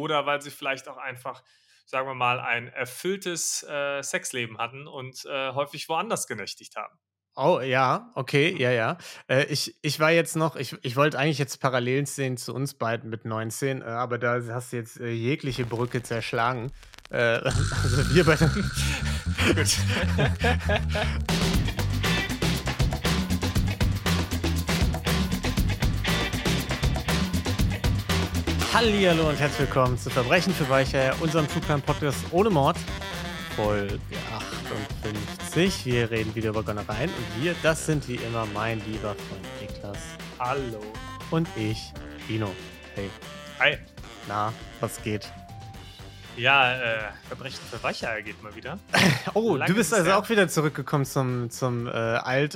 oder weil sie vielleicht auch einfach, sagen wir mal, ein erfülltes äh, Sexleben hatten und äh, häufig woanders genächtigt haben. Oh, ja, okay, ja, ja. Äh, ich, ich war jetzt noch, ich, ich wollte eigentlich jetzt Parallelen sehen zu uns beiden mit 19, äh, aber da hast du jetzt äh, jegliche Brücke zerschlagen. Äh, also wir beide. Gut. Hallihallo und herzlich willkommen zu Verbrechen für Weicher, unserem True Podcast ohne Mord, Folge 58. Wir reden wieder über Gönnereien und wir, das sind wie immer mein lieber Freund Niklas. Hallo. Und ich, Dino. Hey. Hi. Na, was geht? Ja, äh, Verbrechen für Weicheier geht mal wieder. oh, Lange du bist also auch wieder zurückgekommen zum, zum äh, alt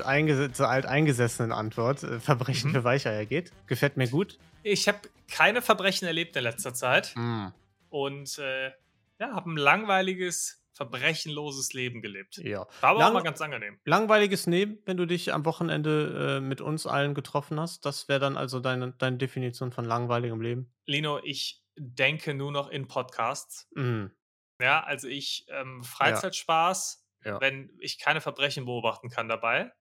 zur alteingesessenen Antwort. Äh, Verbrechen mhm. für Weicheier geht. Gefällt mir gut. Ich habe keine Verbrechen erlebt in letzter Zeit. Mm. Und äh, ja, habe ein langweiliges, verbrechenloses Leben gelebt. Ja. War aber Lang auch mal ganz angenehm. Langweiliges Leben, wenn du dich am Wochenende äh, mit uns allen getroffen hast. Das wäre dann also deine, deine Definition von langweiligem Leben. Lino, ich denke nur noch in Podcasts. Mm. Ja, also ich ähm, Freizeitspaß, ja. Ja. wenn ich keine Verbrechen beobachten kann dabei,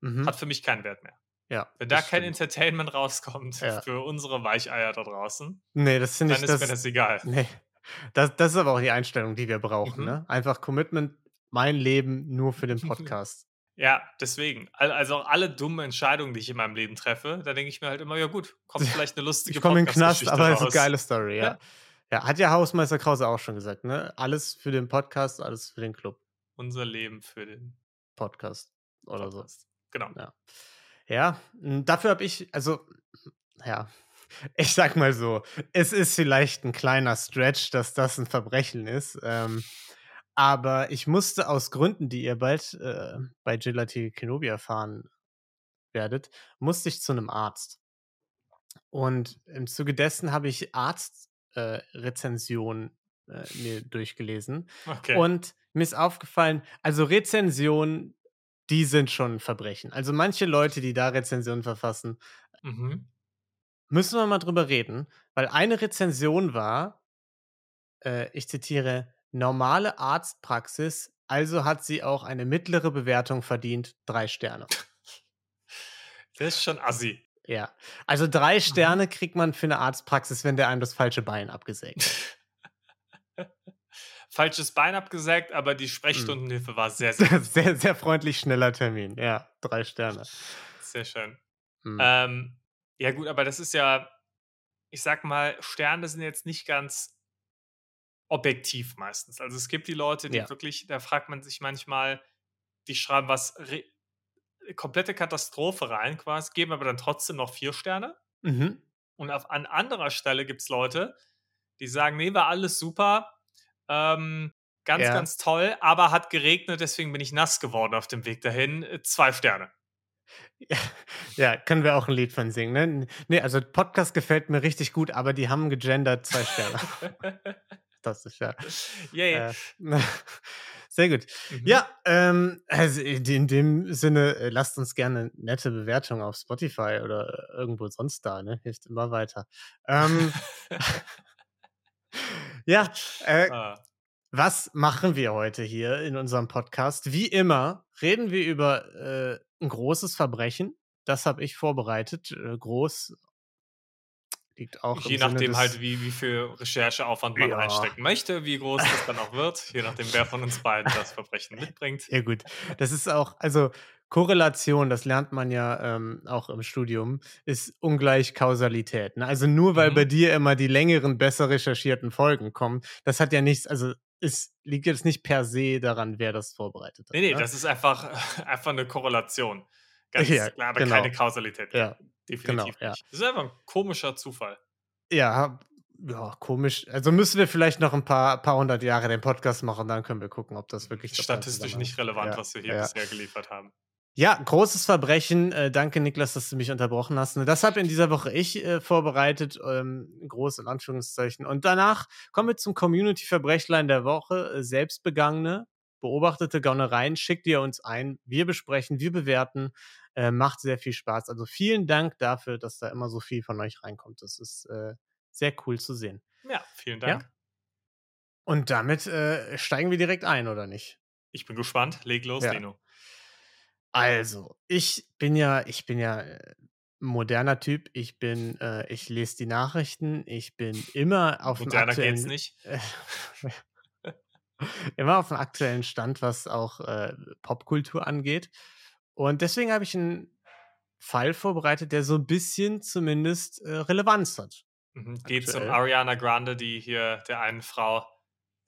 mhm. hat für mich keinen Wert mehr. Ja. Wenn da kein stimmt. Entertainment rauskommt ja. für unsere Weicheier da draußen, nee, das dann ich, ist das, mir das egal. Nee. Das, das ist aber auch die Einstellung, die wir brauchen. Mhm. Ne? Einfach Commitment, mein Leben nur für den Podcast. ja, deswegen. Also auch alle dummen Entscheidungen, die ich in meinem Leben treffe, da denke ich mir halt immer, ja gut, kommt vielleicht eine lustige Ich komme in den Knast, aber das ist eine geile Story, ja. ja. Ja, hat ja Hausmeister Krause auch schon gesagt, ne? Alles für den Podcast, alles für den Club. Unser Leben für den Podcast oder Podcast. so. Genau. Ja. Ja, hm, dafür habe ich, also, ja, ich sag mal so, es ist vielleicht ein kleiner Stretch, dass das ein Verbrechen ist. Ähm, aber ich musste aus Gründen, die ihr bald äh, bei Gelati Kenobi erfahren werdet, musste ich zu einem Arzt. Und im Zuge dessen habe ich Arztrezensionen äh, äh, mir durchgelesen. Okay. Und mir ist aufgefallen, also Rezensionen die sind schon ein Verbrechen. Also manche Leute, die da Rezensionen verfassen, mhm. müssen wir mal drüber reden, weil eine Rezension war, äh, ich zitiere, normale Arztpraxis, also hat sie auch eine mittlere Bewertung verdient, drei Sterne. Das ist schon assi. Ja, also drei mhm. Sterne kriegt man für eine Arztpraxis, wenn der einem das falsche Bein abgesägt hat. falsches Bein abgesägt, aber die hm. Sprechstundenhilfe war sehr, sehr, sehr, sehr freundlich, schneller Termin. Ja, drei Sterne. Sehr schön. Mhm. Ähm, ja, gut, aber das ist ja, ich sag mal, Sterne sind jetzt nicht ganz objektiv meistens. Also es gibt die Leute, die ja. wirklich, da fragt man sich manchmal, die schreiben was komplette Katastrophe rein, quasi, geben aber dann trotzdem noch vier Sterne. Mhm. Und auf, an anderer Stelle gibt es Leute, die sagen, nee, war alles super, ähm, ganz, ja. ganz toll, aber hat geregnet, deswegen bin ich nass geworden auf dem Weg dahin. Äh, zwei Sterne. Ja, können wir auch ein Lied von singen. Ne? Nee, also Podcast gefällt mir richtig gut, aber die haben gegendert zwei Sterne. das ist ja. Yay. Äh, sehr gut. Mhm. Ja, ähm, also in dem Sinne, äh, lasst uns gerne nette Bewertungen auf Spotify oder irgendwo sonst da, ne? Hilft immer weiter. Ähm, ja, äh, ah. was machen wir heute hier in unserem Podcast? Wie immer reden wir über äh, ein großes Verbrechen. Das habe ich vorbereitet. Äh, groß liegt auch. Je nachdem halt, wie, wie viel Rechercheaufwand man ja. reinstecken möchte, wie groß das dann auch wird, je nachdem, wer von uns beiden das Verbrechen mitbringt. Ja, gut. Das ist auch, also Korrelation, das lernt man ja ähm, auch im Studium, ist ungleich Kausalität. Ne? Also nur weil mhm. bei dir immer die längeren, besser recherchierten Folgen kommen, das hat ja nichts, also es liegt jetzt nicht per se daran, wer das vorbereitet hat. Nee, nee, ne? das ist einfach, einfach eine Korrelation. Ganz ja, klar, aber genau. keine Kausalität. Ja, definitiv genau, nicht. Ja. Das ist einfach ein komischer Zufall. Ja, ja, komisch. Also müssen wir vielleicht noch ein paar, paar hundert Jahre den Podcast machen, dann können wir gucken, ob das wirklich statistisch nicht relevant, ja, was wir hier ja. bisher geliefert haben. Ja, großes Verbrechen. Äh, danke, Niklas, dass du mich unterbrochen hast. Das habe in dieser Woche ich äh, vorbereitet, ähm, groß in Anführungszeichen. Und danach kommen wir zum Community-Verbrechlein der Woche. Äh, selbstbegangene, beobachtete Gaunereien schickt ihr uns ein. Wir besprechen, wir bewerten. Äh, macht sehr viel Spaß. Also vielen Dank dafür, dass da immer so viel von euch reinkommt. Das ist äh, sehr cool zu sehen. Ja, vielen Dank. Ja. Und damit steigen wir direkt ein, oder nicht? Ich bin gespannt. Leg los, ja. Dino. Also, ich bin ja, ich bin ja äh, moderner Typ. Ich bin, äh, ich lese die Nachrichten. Ich bin immer auf dem aktuellen. geht's nicht. immer auf dem aktuellen Stand, was auch äh, Popkultur angeht. Und deswegen habe ich einen Fall vorbereitet, der so ein bisschen zumindest äh, Relevanz hat. Mhm, geht um Ariana Grande, die hier der einen Frau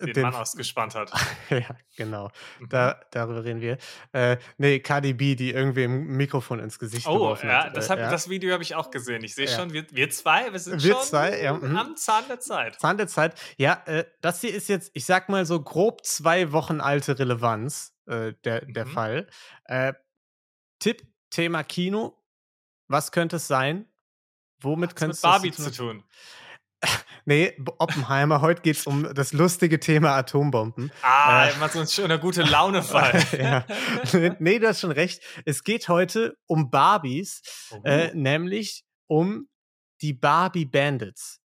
den, den Mann ausgespannt hat. ja, genau. Mhm. Da, darüber reden wir. Äh, nee, Cardi B, die irgendwie im Mikrofon ins Gesicht oh, geworfen ja, hat. Das, hab, äh, ja. das Video habe ich auch gesehen. Ich sehe ja. schon, wir, wir zwei, wir sind wir schon zwei, ja, mhm. am Zahn der Zeit. Zahn der Zeit. Ja, äh, das hier ist jetzt, ich sag mal so grob zwei Wochen alte Relevanz, äh, der, der mhm. Fall. Äh, Tipp, Thema Kino. Was könnte es sein? Womit könnte es mit Barbie zu tun? Nee, Oppenheimer, heute geht es um das lustige Thema Atombomben. Ah, äh, immer so ein schöner gute Laune-Fall. ja. Nee, du hast schon recht. Es geht heute um Barbies, oh. äh, nämlich um die Barbie Bandits.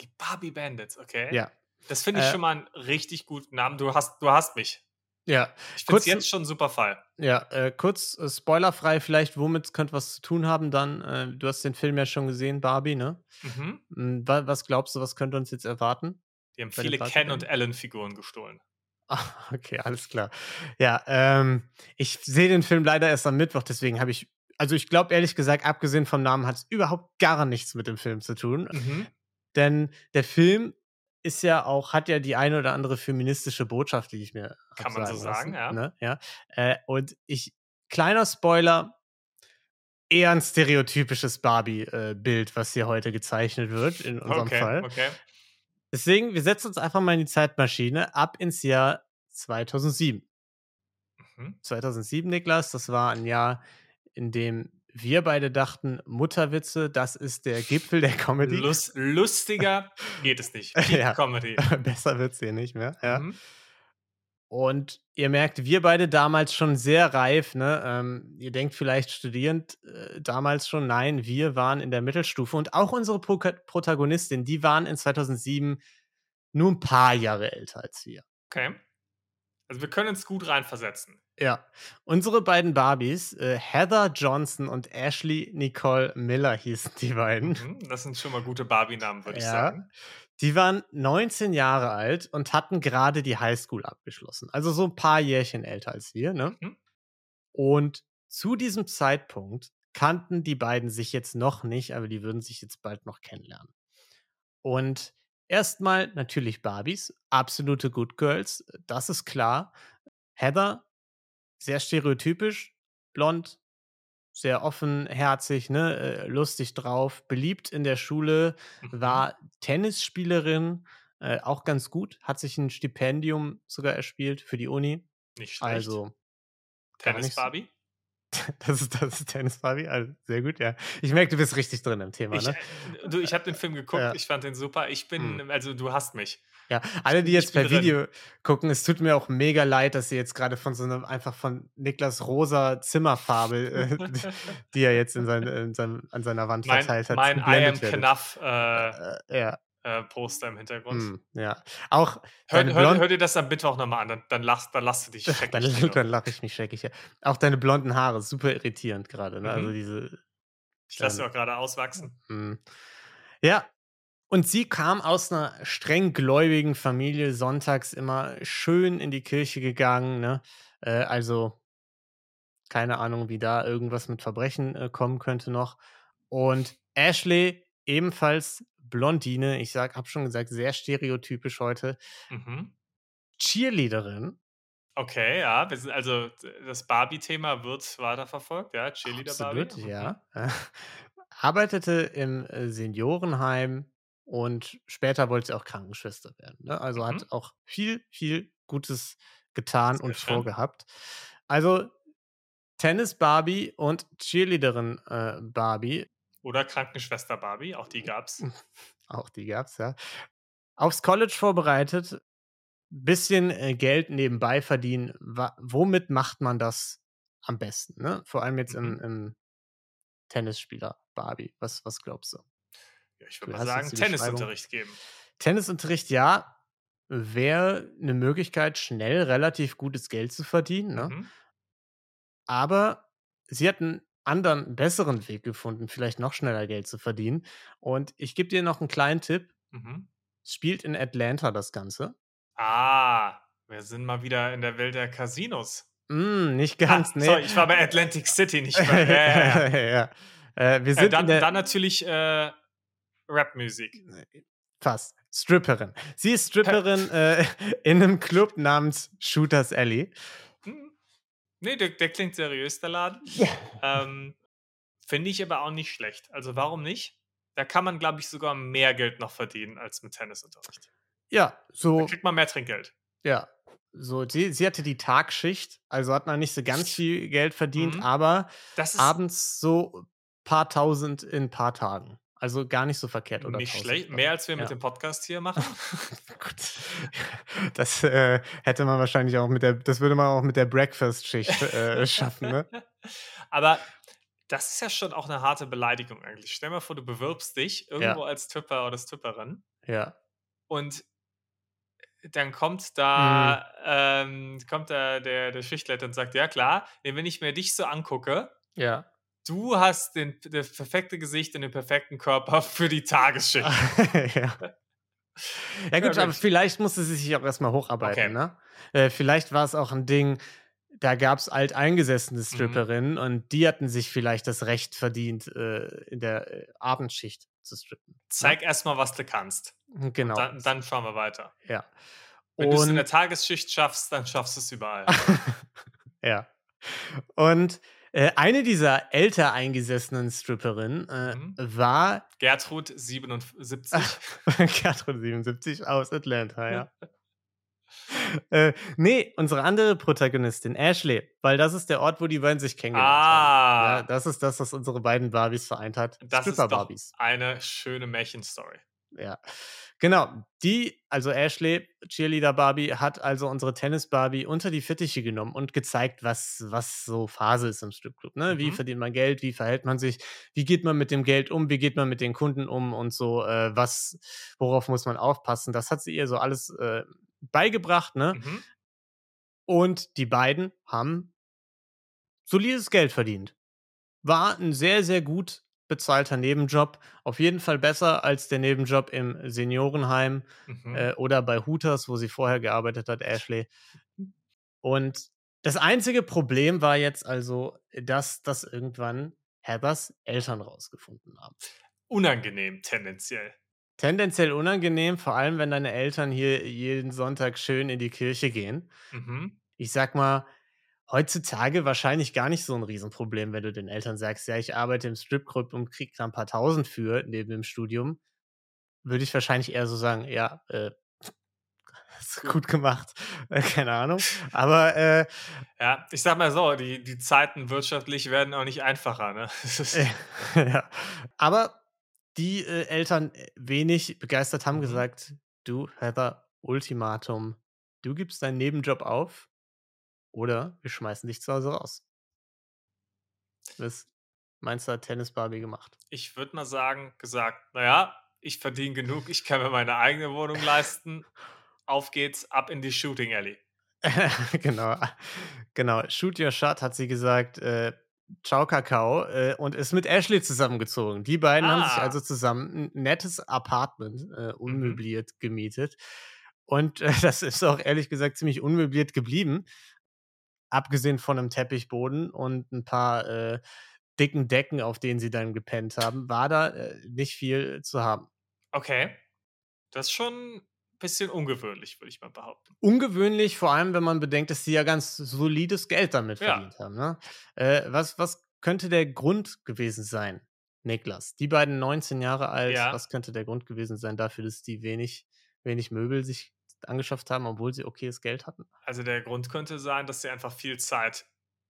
Die Barbie Bandits, okay. Ja. Das finde ich äh, schon mal einen richtig guten Namen. Du hast, du hast mich. Ja. Ich finde jetzt schon super Fall. Ja, äh, kurz äh, spoilerfrei vielleicht, womit könnte was zu tun haben dann? Äh, du hast den Film ja schon gesehen, Barbie, ne? Mhm. Hm, was glaubst du, was könnte uns jetzt erwarten? Die haben viele Ken- und Ellen-Figuren gestohlen. Ah, okay, alles klar. Ja, ähm, ich sehe den Film leider erst am Mittwoch, deswegen habe ich, also ich glaube ehrlich gesagt, abgesehen vom Namen hat es überhaupt gar nichts mit dem Film zu tun. Mhm. Denn der Film ist ja auch, hat ja die eine oder andere feministische Botschaft, die ich mir. Kann man so sagen, lassen, ja. Ne? ja. Äh, und ich, kleiner Spoiler, eher ein stereotypisches Barbie-Bild, was hier heute gezeichnet wird, in unserem okay, Fall. Okay. Deswegen, wir setzen uns einfach mal in die Zeitmaschine ab ins Jahr 2007. Mhm. 2007, Niklas, das war ein Jahr, in dem wir beide dachten, Mutterwitze, das ist der Gipfel der Comedy. Lust, lustiger geht es nicht. ja. Comedy. Besser wird es hier nicht mehr. Ja. Mhm. Und ihr merkt, wir beide damals schon sehr reif. Ne? Ähm, ihr denkt vielleicht studierend äh, damals schon. Nein, wir waren in der Mittelstufe. Und auch unsere Pro Protagonistin, die waren in 2007 nur ein paar Jahre älter als wir. Okay. Also wir können uns gut reinversetzen. Ja, unsere beiden Barbies, äh, Heather Johnson und Ashley Nicole Miller hießen die beiden. Mhm, das sind schon mal gute Barbie-Namen, würde ja. ich sagen. Die waren 19 Jahre alt und hatten gerade die Highschool abgeschlossen. Also so ein paar Jährchen älter als wir, ne? Mhm. Und zu diesem Zeitpunkt kannten die beiden sich jetzt noch nicht, aber die würden sich jetzt bald noch kennenlernen. Und erstmal natürlich Barbies, absolute Good Girls, das ist klar. Heather sehr stereotypisch, blond, sehr offenherzig, ne, äh, lustig drauf, beliebt in der Schule, mhm. war Tennisspielerin, äh, auch ganz gut, hat sich ein Stipendium sogar erspielt für die Uni. Nicht schlecht. Also Tennis Barbie? Das ist, das ist Tennis Barbie, also sehr gut, ja. Ich merke, du bist richtig drin im Thema, ich, ne? Äh, du, ich habe den Film geguckt, ja. ich fand den super. Ich bin, hm. also du hast mich. Ja, alle, die jetzt per drin. Video gucken, es tut mir auch mega leid, dass sie jetzt gerade von so einem, einfach von Niklas rosa Zimmerfarbe, äh, die er jetzt in sein, in seinem, an seiner Wand mein, verteilt hat. Mein I am Knaff äh, äh, ja. Äh, Poster im Hintergrund. Mm, ja. Auch hör, hör, hör, dir das am Mittwoch nochmal an, dann, dann, lachst, dann lachst du dich scheckig. dann, dann lache ich mich scheckig, ja. Auch deine blonden Haare, super irritierend gerade, ne? Also mhm. Also diese. Ich lasse sie auch gerade auswachsen. Mm. Ja, und sie kam aus einer streng gläubigen Familie, sonntags immer schön in die Kirche gegangen. Ne? Äh, also keine Ahnung, wie da irgendwas mit Verbrechen äh, kommen könnte noch. Und Ashley ebenfalls Blondine, ich sag, hab schon gesagt, sehr stereotypisch heute. Mhm. Cheerleaderin. Okay, ja, also das Barbie-Thema wird weiterverfolgt, ja, Cheerleader Absolut, Barbie. ja. Mhm. Arbeitete im äh, Seniorenheim und später wollte sie auch Krankenschwester werden. Ne? Also mhm. hat auch viel, viel Gutes getan Sehr und schön. vorgehabt. Also Tennis Barbie und Cheerleaderin äh, Barbie. Oder Krankenschwester Barbie, auch die gab's. auch die gab's, ja. Aufs College vorbereitet, bisschen äh, Geld nebenbei verdienen. womit macht man das am besten? Ne? Vor allem jetzt mhm. im, im Tennisspieler Barbie. Was, was glaubst du? Ja, ich würde mal sagen, Tennisunterricht geben. Tennisunterricht, ja, wäre eine Möglichkeit, schnell relativ gutes Geld zu verdienen, ne? Mhm. Aber sie hat 'n anderen, besseren Weg gefunden, vielleicht noch schneller Geld zu verdienen. Und ich gebe dir noch einen kleinen Tipp. Mhm. Spielt in Atlanta das Ganze. Ah, wir sind mal wieder in der Welt der Casinos. Hm, nicht Ah, ganz, ne. sorry, ich war bei Atlantic City, nicht bei ja, ja. Äh, wir sind dann dann natürlich, äh, Rapmusik. fast, Stripperin. Sie ist Stripperin, äh, in 'nem Club namens Shooters Alley. Mhm. Ne, der der klingt seriös, der Laden. Ähm, finde ich aber auch nicht schlecht. Also, warum nicht? Da kann man, glaube ich, sogar mehr Geld noch verdienen als mit Tennisunterricht. Ja, Da so kriegt man mehr Trinkgeld. ja. So, sie sie hatte die Tagschicht, also hat man nicht so ganz viel Geld verdient, Mhm. aber abends so paar Tausend in paar Tagen. Also, gar nicht so verkehrt, oder nicht 1.000 schlecht. Mehr als wir mit Ja. dem Podcast hier machen. Gut. Das, äh, hätte man wahrscheinlich auch mit der das würde man auch mit der Breakfast-Schicht, äh, schaffen, ne? Aber das ist ja schon auch 'ne harte Beleidigung eigentlich. Stell mal vor, du bewirbst dich irgendwo Ja. als Stripper oder Stripperin Ja. und dann kommt Mhm. da ähm, kommt da der der Schichtleiter und sagt: „Ja klar, wenn ich mir dich so angucke, Ja. Du hast den das perfekte Gesicht und den perfekten Körper für die Tagesschicht.“ Ja. Ja Ja, gut, aber vielleicht musste sie sich auch erst mal hocharbeiten, Okay. ne? Äh, vielleicht war's auch 'n Ding, da gab's alteingesessene Mhm. Stripperinnen und die hatten sich vielleicht das Recht verdient, äh, in der, äh, Abendschicht zu strippen, ne? Zeig erst mal, was du kannst. Hm, genau. Dann dann schauen wir weiter. Ja. Wenn du's in der Tagesschicht schaffst, dann schaffst du's überall. Ja. Und, äh, eine dieser älter eingesessenen Stripperinnen, äh, Mhm. war Gertrud 77. Gertrud 77 aus Atlanta, ja. Äh, ne, unsere andere Protagonistin, Ashley, weil das ist der Ort, wo die beiden sich kennengelernt haben. Ja, Ah. das ist das, was unsere beiden Barbies vereint hat. Das ist eine schöne Märchenstory. Ja. Genau. Die, also Ashley, Cheerleader-Barbie, hat also unsere Tennis-Barbie unter die Fittiche genommen und gezeigt, was was so Phase ist im Stripclub, ne? Wie Mhm. verdient man Geld, wie verhält man sich, wie geht man mit dem Geld um, wie geht man mit den Kunden um und so, äh, was worauf muss man aufpassen? Das hat sie ihr so alles, äh, beigebracht, ne? Mhm. Und die beiden haben solides Geld verdient. War 'n sehr, sehr gut bezahlter Nebenjob. Auf jeden Fall besser als der Nebenjob im Seniorenheim, Mhm. äh, oder bei Hooters, wo sie vorher gearbeitet hat, Ashley. Und das einzige Problem war jetzt also, dass das irgendwann Heathers Eltern rausgefunden haben. Unangenehm tendenziell. Tendenziell unangenehm, vor allem, wenn deine Eltern hier jeden Sonntag schön in die Kirche gehen. Mhm. Ich sage mal, heutzutage wahrscheinlich gar nicht so 'n Riesenproblem, wenn du den Eltern sagst: „Ja, ich arbeite im Stripclub und kriege da 'n paar Tausend für neben dem Studium.“ Würde ich wahrscheinlich eher so sagen: „Ja, äh, hast gut gemacht.“ Äh, keine Ahnung. Aber, äh Ja, ich sage mal so, die die Zeiten wirtschaftlich werden auch nicht einfacher, ne? Äh, ja. Aber die, äh, Eltern, äh, wenig begeistert, haben Mhm. gesagt: „Du, Heather, Ultimatum. Du gibst deinen Nebenjob auf oder wir schmeißen dich zu Hause raus.“ Was meinst du, hat Tennis-Barbie gemacht? Ich würde mal sagen gesagt: „Na ja, ich verdiene genug, ich kann mir meine eigene Wohnung leisten. Auf geht's, ab in die Shooting Alley.“ Genau. Genau. Shoot your shot, hat sie gesagt, äh, ciao Kakao, äh, und ist mit Ashley zusammengezogen. Die beiden haben sich also Ah. zusammen 'n nettes Apartment, äh, Mhm. unmöbliert gemietet. Und, äh, das ist auch ehrlich gesagt ziemlich unmöbliert geblieben. Abgesehen von 'nem Teppichboden und 'n paar, äh, dicken Decken, auf denen sie dann gepennt haben, war da, äh, nicht viel zu haben. Okay. Das ist schon bisschen ungewöhnlich, würde ich mal behaupten. Ungewöhnlich, vor allem, wenn man bedenkt, dass sie ja ganz solides Geld damit Ja. verdient haben, ne? Äh, was was könnte der Grund gewesen sein, Niklas? Die beiden 19 Jahre alt, Ja. was könnte der Grund gewesen sein dafür, dass die wenig wenig Möbel sich angeschafft haben, obwohl sie okayes Geld hatten? Also, der Grund könnte sein, dass sie einfach viel Zeit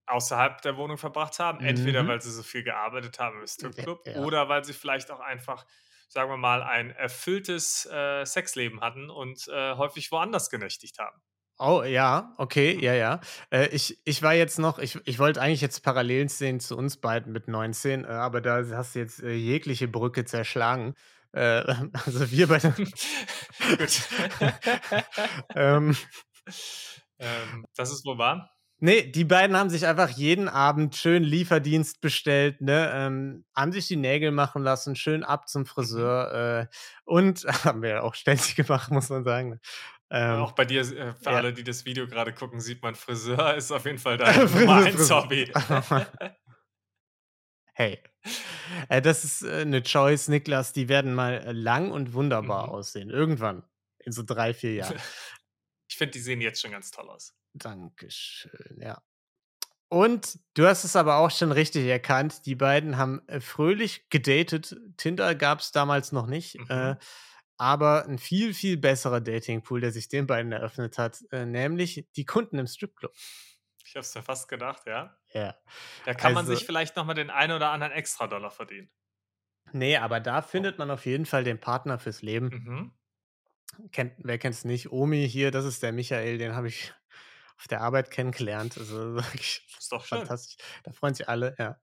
außerhalb der Wohnung verbracht haben. Entweder, Mhm. weil sie so viel gearbeitet haben im Stripclub ja. oder weil sie vielleicht auch einfach, sagen wir mal, ein erfülltes, äh, Sexleben hatten und, äh, häufig woanders genächtigt haben. Oh, ja, okay, ja, ja. Äh, ich ich war jetzt noch ich ich wollte eigentlich jetzt Parallelen sehen zu uns beiden mit 19, äh, aber da hast du jetzt, äh, jegliche Brücke zerschlagen. Äh, also wir beide. Gut. ähm, ähm, das ist wo war? Nee, die beiden haben sich einfach jeden Abend schön Lieferdienst bestellt, ne? Ähm, haben sich die Nägel machen lassen, schön ab zum Friseur mhm. äh, und haben wir auch ständig gemacht, muss man sagen. Ne? Ähm, auch bei dir, äh, für ja. alle, die das Video gerade gucken, sieht man, Friseur ist auf jeden Fall dein Nummer 1 Hobby. Hey, äh, das ist äh, eine Choice, Niklas, die werden mal äh, lang und wunderbar mhm. aussehen. Irgendwann, in so drei, vier Jahren. Ich finde, die sehen jetzt schon ganz toll aus. Dankeschön, ja. Und du hast es aber auch schon richtig erkannt, die beiden haben äh, fröhlich gedatet. Tinder gab es damals noch nicht, mhm. äh, aber ein viel, viel besserer Datingpool, der sich den beiden eröffnet hat, äh, nämlich die Kunden im Stripclub. Ich habe es mir fast gedacht, ja. Ja. Da kann also, man sich vielleicht nochmal den einen oder anderen Extra-Dollar verdienen. Nee, aber da findet man auf jeden Fall den Partner fürs Leben. Mhm. Kennt, wer kennt es nicht? Omi hier, das ist der Michael, den habe ich auf der Arbeit kennengelernt. Also wirklich ist doch fantastisch. Da freuen sich alle, ja.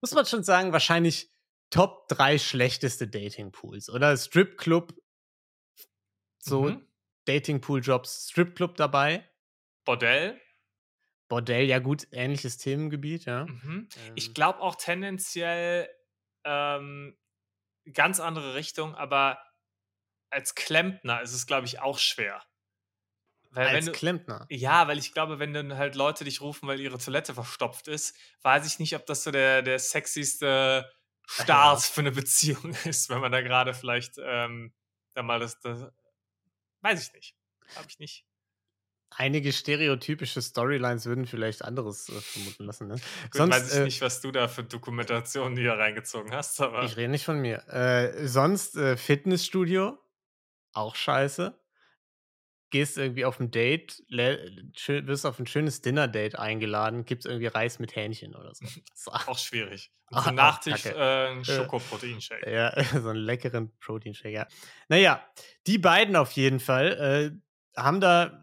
Muss man schon sagen, wahrscheinlich Top 3 schlechteste Datingpools, oder? Stripclub, so mhm. Datingpool-Jobs, Stripclub dabei. Bordell. Bordell, ja gut, ähnliches Themengebiet, ja. Mhm. Ähm. Ich glaube auch tendenziell ähm, ganz andere Richtung, aber als Klempner ist es, glaube ich, auch schwer. Weil als du, Klempner? Ja, weil ich glaube, wenn dann halt Leute dich rufen, weil ihre Toilette verstopft ist, weiß ich nicht, ob das so der, der sexyste Start ja. für eine Beziehung ist, wenn man da gerade vielleicht ähm, da mal das, das weiß ich nicht. Habe ich nicht. Einige stereotypische Storylines würden vielleicht anderes äh, vermuten lassen. Ne? Gut, sonst weiß ich äh, nicht, was du da für Dokumentationen hier reingezogen hast. Aber ich rede nicht von mir. Äh, sonst äh, Fitnessstudio, auch scheiße gehst irgendwie auf ein Date, wirst auf ein schönes Dinner-Date eingeladen, gibt es irgendwie Reis mit Hähnchen oder so. auch schwierig. Und zum Nachtisch äh, ein Schokoproteinshake. Ja, so einen leckeren Proteinshake, ja. Naja, die beiden auf jeden Fall äh, haben da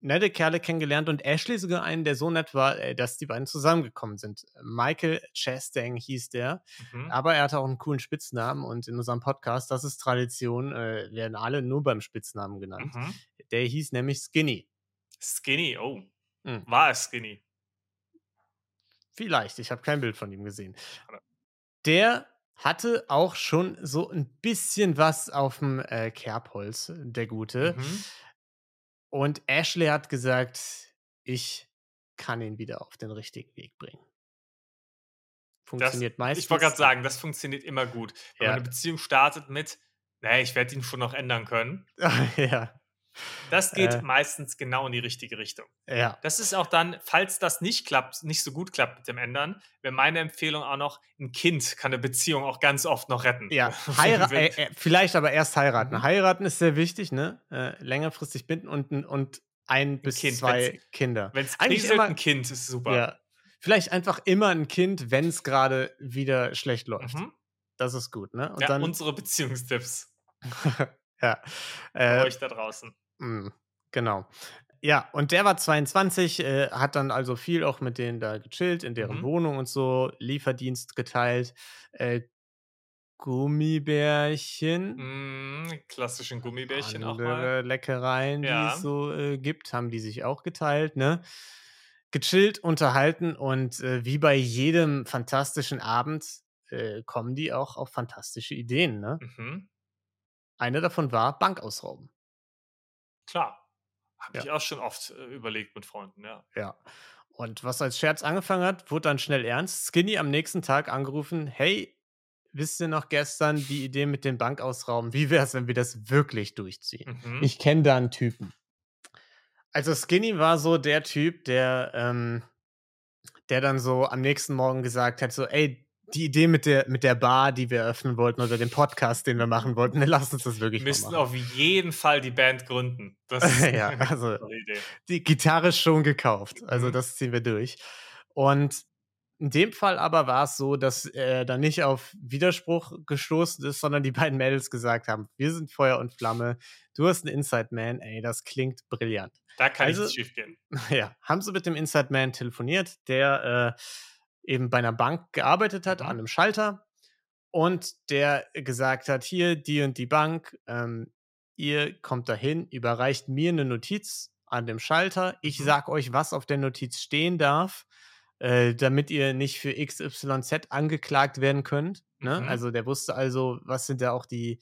nette Kerle kennengelernt und Ashley sogar einen, der so nett war, äh, dass die beiden zusammengekommen sind. Michael Chastain hieß der, mhm. aber er hatte auch einen coolen Spitznamen und in unserem Podcast, das ist Tradition, äh, werden alle nur beim Spitznamen genannt. Mhm. Der hieß nämlich Skinny. Skinny, oh. Mhm. War er Skinny? Vielleicht, ich habe kein Bild von ihm gesehen. Der hatte auch schon so ein bisschen was auf dem äh, Kerbholz, der Gute. Mhm. Und Ashley hat gesagt, ich kann ihn wieder auf den richtigen Weg bringen. Funktioniert das, meistens. Ich wollte gerade sagen, das funktioniert immer gut. Wenn ja. man eine Beziehung startet mit, naja, ich werde ihn schon noch ändern können. ja. Das geht äh, meistens genau in die richtige Richtung. Ja. Das ist auch dann, falls das nicht klappt, nicht so gut klappt mit dem Ändern, wäre meine Empfehlung auch noch, ein Kind kann eine Beziehung auch ganz oft noch retten. Ja, Heira äh, äh, vielleicht aber erst heiraten. Mhm. Heiraten ist sehr wichtig, ne? Äh, längerfristig binden und, und ein bis kind, zwei wenn's, Kinder. Wenn es eigentlich immer ein Kind ist super. Ja. Vielleicht einfach immer ein Kind, wenn es gerade wieder schlecht läuft. Mhm. Das ist gut, ne? Und ja, dann unsere Beziehungstipps. ja. Äh, euch da draußen. Mh, genau. Ja, und der war 22, äh, hat dann also viel auch mit denen da gechillt, in deren Mhm. Wohnung und so, Lieferdienst geteilt, äh, Gummibärchen, Mhm, klassischen Gummibärchen auch mal. Leckereien, die es so äh, gibt, haben die sich auch geteilt, ne? Gechillt, unterhalten und äh, wie bei jedem fantastischen Abend äh, kommen die auch auf fantastische Ideen, ne? Mhm. Eine davon war Bank ausrauben. Klar. Habe ja. ich auch schon oft äh, überlegt mit Freunden, ja. Ja. Und was als Scherz angefangen hat, wurde dann schnell ernst. Skinny am nächsten Tag angerufen: Hey, wisst ihr noch gestern die Idee mit dem Bankausrauben? Wie wäre es, wenn wir das wirklich durchziehen? Mhm. Ich kenne da einen Typen. Also Skinny war so der Typ, der, ähm, der dann so am nächsten Morgen gesagt hat: so, ey, die Idee mit der, mit der Bar, die wir öffnen wollten, oder dem Podcast, den wir machen wollten, lass uns das wirklich Wir müssen auf jeden Fall die Band gründen. Das ist ja, also Idee. die Gitarre ist schon gekauft. Also mhm. das ziehen wir durch. Und in dem Fall aber war es so, dass er da nicht auf Widerspruch gestoßen ist, sondern die beiden Mädels gesagt haben, wir sind Feuer und Flamme, du hast einen Inside Man, ey, das klingt brillant. Da kann also, nichts schief gehen. Ja, haben sie mit dem Inside Man telefoniert, der äh, eben bei einer Bank gearbeitet hat, mhm. an einem Schalter. und der gesagt hat, hier, die und die Bank, ähm, ihr kommt dahin, überreicht mir eine Notiz an dem Schalter. Ich mhm. sag euch, was auf der Notiz stehen darf, äh, damit ihr nicht für XYZ angeklagt werden könnt. Ne? Mhm. Also der wusste also, was sind da auch die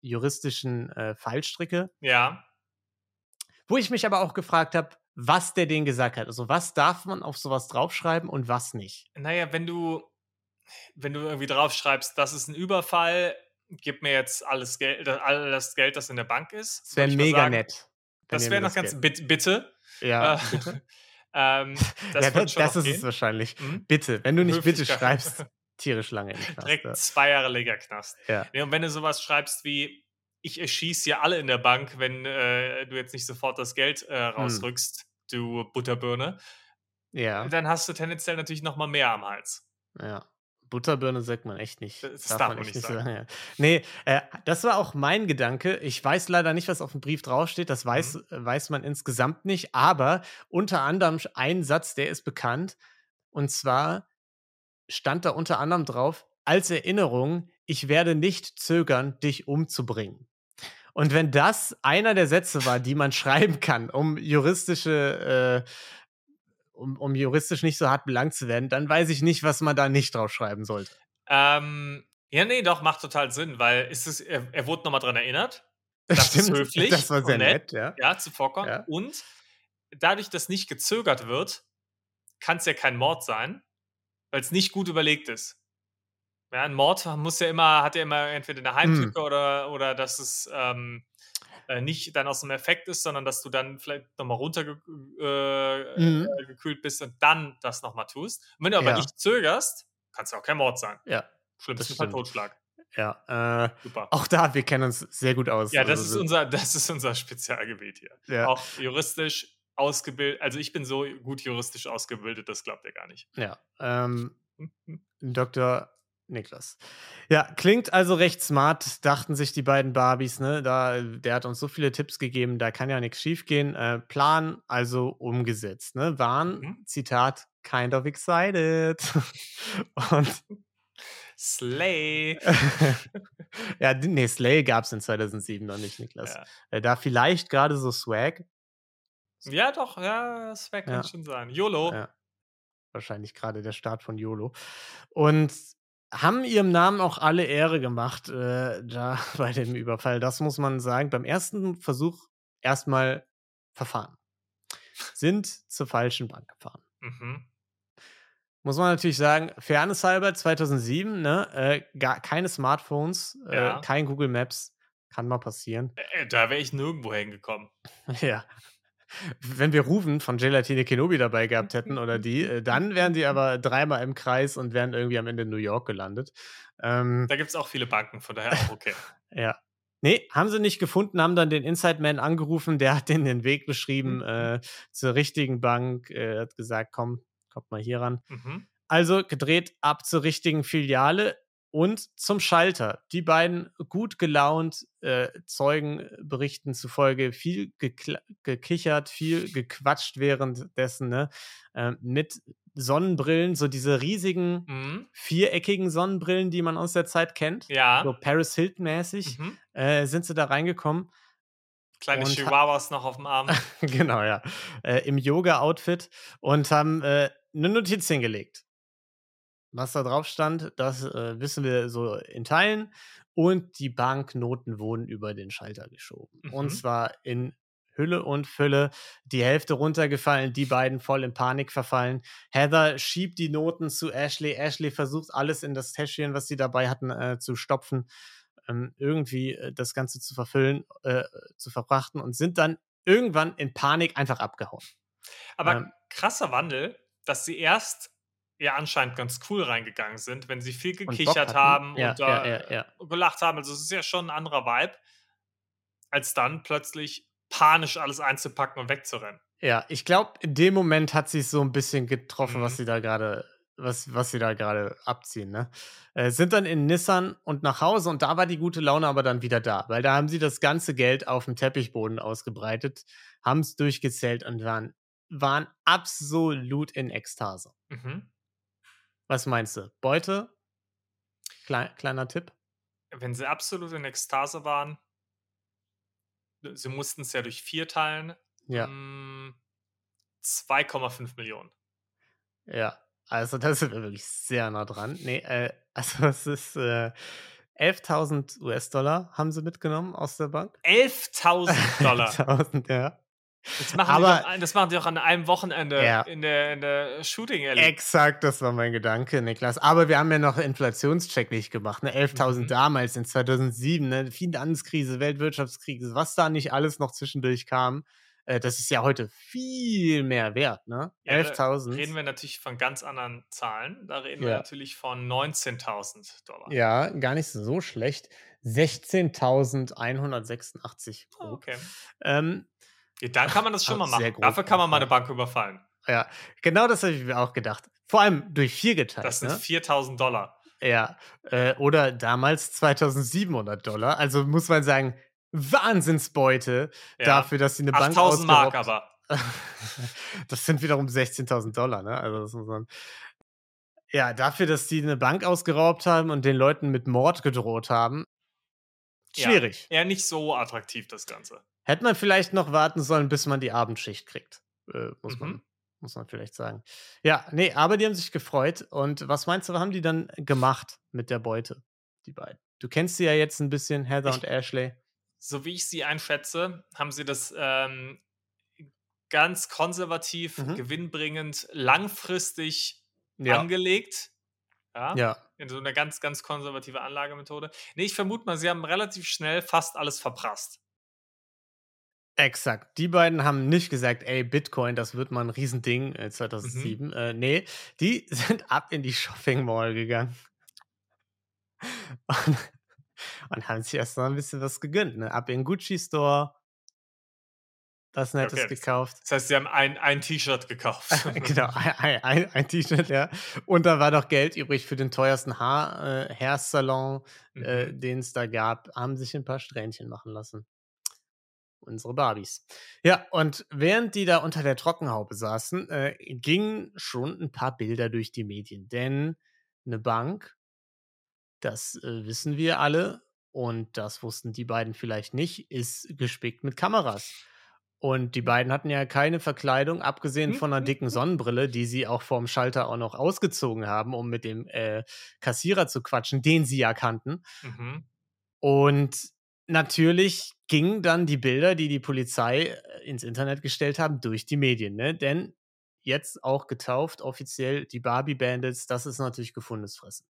juristischen äh, Fallstricke. Ja. Wo ich mich aber auch gefragt habe, was der denen gesagt hat. Also was darf man auf sowas draufschreiben und was nicht? Naja, wenn du wenn du irgendwie draufschreibst, das ist ein Überfall, gib mir jetzt alles Geld, all das Geld, das in der Bank ist. Das wäre mega sagen, nett. Das wäre noch ganz, bitte, bitte. Ja, äh, bitte. ähm, das, ja, das, das ist gehen. es wahrscheinlich. Hm? Bitte, wenn du nicht bitte schreibst, tierisch lange in Knast. Direkt zwei Jahre länger Knast. Ja. Nee, und wenn du sowas schreibst wie, ich erschieße ja alle in der Bank, wenn äh, du jetzt nicht sofort das Geld äh, hm. rausrückst. Du Butterbirne, ja. dann hast du tendenziell natürlich noch mal mehr am Hals. Ja. Butterbirne sagt man echt nicht. Das darf, darf man, echt nicht sagen. sagen. Ja. Nee, äh, das war auch mein Gedanke. Ich weiß leider nicht, was auf dem Brief draufsteht. Das weiß, mhm. Weiß man insgesamt nicht. Aber unter anderem ein Satz, der ist bekannt. Und zwar stand da unter anderem drauf, als Erinnerung, ich werde nicht zögern, dich umzubringen. Und wenn das einer der Sätze war, die man schreiben kann, um juristische äh, um, um juristisch nicht so hart belangt zu werden, dann weiß ich nicht, was man da nicht draufschreiben sollte. Ähm, ja, nee, doch, macht total Sinn, weil ist es, er, er wurde nochmal dran erinnert. Das Stimmt, ist höflich. Das war sehr nett, nett, ja. Ja, zuvorkommen. Ja. Und dadurch, dass nicht gezögert wird, kann es ja kein Mord sein, weil es nicht gut überlegt ist. Ja, ein Mord muss ja immer, hat ja immer entweder eine Heimtücke hm. oder, oder dass es ähm, äh, nicht dann aus dem Effekt ist, sondern dass du dann vielleicht nochmal runtergekühlt äh, mhm. äh, bist und dann das nochmal tust. Und wenn du aber ja. nicht zögerst, kann es ja auch kein Mord sein. Ja. Schlimmsten Fall Totschlag. Ja, äh, Super. auch da, wir kennen uns sehr gut aus. Ja, das, also, ist, unser, das ist unser Spezialgebiet hier. Ja. Auch juristisch ausgebildet, also ich bin so gut juristisch ausgebildet, das glaubt ihr gar nicht. Ja, ähm, Dr. Niklas. Ja, klingt also recht smart, dachten sich die beiden Barbies, ne? Da, der hat uns so viele Tipps gegeben, da kann ja nichts schiefgehen. Äh, Plan also umgesetzt, ne? Waren, mhm. Zitat, kind of excited. Und Slay. ja, nee, Slay gab es in 2007 noch nicht, Niklas. Ja. Äh, da vielleicht gerade so Swag. Ja, doch, ja, Swag ja. kann schon sein. YOLO. Ja. Wahrscheinlich gerade der Start von YOLO. Und haben ihrem Namen auch alle Ehre gemacht, äh, da bei dem Überfall. Das muss man sagen. Beim ersten Versuch erstmal verfahren. Sind zur falschen Bank gefahren. Mhm. Muss man natürlich sagen, Fairness halber 2007, ne, äh, gar keine Smartphones, äh, ja. kein Google Maps, kann mal passieren. Äh, da wäre ich nirgendwo hingekommen. ja wenn wir Rufen von Gelatine Kenobi dabei gehabt hätten oder die, äh, dann wären die aber dreimal im Kreis und wären irgendwie am Ende in New York gelandet. Ähm, da gibt es auch viele Banken, von daher auch okay. ja. Nee, haben sie nicht gefunden, haben dann den Inside Man angerufen, der hat denen den Weg beschrieben mhm. äh, zur richtigen Bank, äh, hat gesagt, komm, kommt mal hier ran. Mhm. Also gedreht ab zur richtigen Filiale und zum Schalter. Die beiden gut gelaunt, äh, Zeugen berichten zufolge viel gekichert, viel gequatscht währenddessen, ne? Äh, mit Sonnenbrillen, so diese riesigen mhm. viereckigen Sonnenbrillen, die man aus der Zeit kennt. Ja. So Paris Hilton-mäßig mhm. äh, sind sie da reingekommen. Kleine Chihuahuas noch auf dem Arm. genau, ja. Äh, Im Yoga-Outfit und haben äh, eine Notiz hingelegt. Was da drauf stand, das äh, wissen wir so in Teilen. Und die Banknoten wurden über den Schalter geschoben. Mhm. Und zwar in Hülle und Fülle. Die Hälfte runtergefallen, die beiden voll in Panik verfallen. Heather schiebt die Noten zu Ashley. Ashley versucht alles in das Täschchen, was sie dabei hatten, äh, zu stopfen, ähm, irgendwie äh, das Ganze zu verfüllen, äh, zu verbrachten und sind dann irgendwann in Panik einfach abgehauen. Aber ähm, krasser Wandel, dass sie erst ja anscheinend ganz cool reingegangen sind, wenn sie viel gekichert haben ja, und ja, ja, gelacht haben. Also es ist ja schon ein anderer Vibe, als dann plötzlich panisch alles einzupacken und wegzurennen. Ja, ich glaube, in dem Moment hat sie so ein bisschen getroffen, mhm. was sie da gerade, was, was sie da gerade abziehen, ne? Äh, sind dann in Nissan und nach Hause und da war die gute Laune aber dann wieder da, weil da haben sie das ganze Geld auf dem Teppichboden ausgebreitet, haben es durchgezählt und waren, waren absolut in Ekstase. Mhm. Was meinst du? Beute? Klei kleiner Tipp. Wenn sie absolut in Ekstase waren sie mussten es ja durch 4 teilen. Ja. Hm, 2,5 Millionen. Ja, also das sind wir wirklich sehr nah dran. Ne, äh, also es ist, äh, 11.000 US-Dollar haben sie mitgenommen aus der Bank. 11.000 $11.000, ja. Das machen, Aber, die doch, das machen die doch an einem Wochenende Ja. in der, in der Shooting Alley. exakt, das war mein Gedanke, Niklas. Aber wir haben ja noch Inflationscheck nicht gemacht. Ne? 11.000 Mhm. damals in 2007, ne? Finanzkrise, Weltwirtschaftskrise, was da nicht alles noch zwischendurch kam. Äh, das ist ja heute viel mehr wert, ne? Ja, da 11.000. Reden wir natürlich von ganz anderen Zahlen. Da reden wir Ja. natürlich von 19.000 Dollar. Ja, gar nicht so schlecht. 16.186 Ah, grob. okay. Ähm, Ja, dann kann man das schon mal machen. Dafür kann man mal eine Bank überfallen. ja, genau das habe ich mir auch gedacht. Vor allem durch vier geteilt. Das sind ne? 4.000 Dollar. Ja, äh, oder damals 2700 Dollar. Also muss man sagen, Wahnsinnsbeute Ja. dafür, dass sie eine Bank 8.000 Mark aber. das sind wiederum 16.000 Dollar, ne? Also das muss man. Ja, dafür, dass die eine Bank ausgeraubt haben und den Leuten mit Mord gedroht haben. Schwierig. Ja, nicht so attraktiv, das Ganze. Hätte man vielleicht noch warten sollen, bis man die Abendschicht kriegt. Äh, muss, Mhm. man, muss man vielleicht sagen. Ja, nee, aber die haben sich gefreut. Und was meinst du, was haben die dann gemacht mit der Beute, die beiden? Du kennst sie ja jetzt ein bisschen, Heather Ich- und Ashley. So wie ich sie einschätze, haben sie das ähm, ganz konservativ, Mhm. gewinnbringend, langfristig Ja. angelegt. Ja, Ja, In so eine ganz, ganz konservative Anlagemethode. Nee, ich vermute mal, sie haben relativ schnell fast alles verprasst. Exakt. Die beiden haben nicht gesagt, ey, Bitcoin, das wird mal ein Riesending äh, 2007. Äh, nee, die sind ab in die Shopping Mall gegangen. Und, und haben sich erst mal ein bisschen was gegönnt. Ne? Ab in den Gucci Store. Was Nettes Okay, gekauft. Das heißt, sie haben ein, ein T-Shirt gekauft. genau, ein, ein, ein, T-Shirt, ja. Und da war noch Geld übrig für den teuersten Haar, äh, Hairsalon, äh, Mhm. den es da gab. Haben sich ein paar Strähnchen machen lassen. Unsere Barbies. Ja, und während die da unter der Trockenhaube saßen, äh, gingen schon ein paar Bilder durch die Medien. Denn eine Bank, das äh, wissen wir alle, und das wussten die beiden vielleicht nicht, ist gespickt mit Kameras. Und die beiden hatten ja keine Verkleidung, abgesehen von einer dicken Sonnenbrille, die sie auch vorm Schalter auch noch ausgezogen haben, um mit dem äh, Kassierer zu quatschen, den sie ja kannten. Mhm. Und natürlich gingen dann die Bilder, die die Polizei äh, ins Internet gestellt haben, durch die Medien. Ne? Denn jetzt auch getauft, offiziell die Barbie Bandits, das ist natürlich gefundenes Fressen.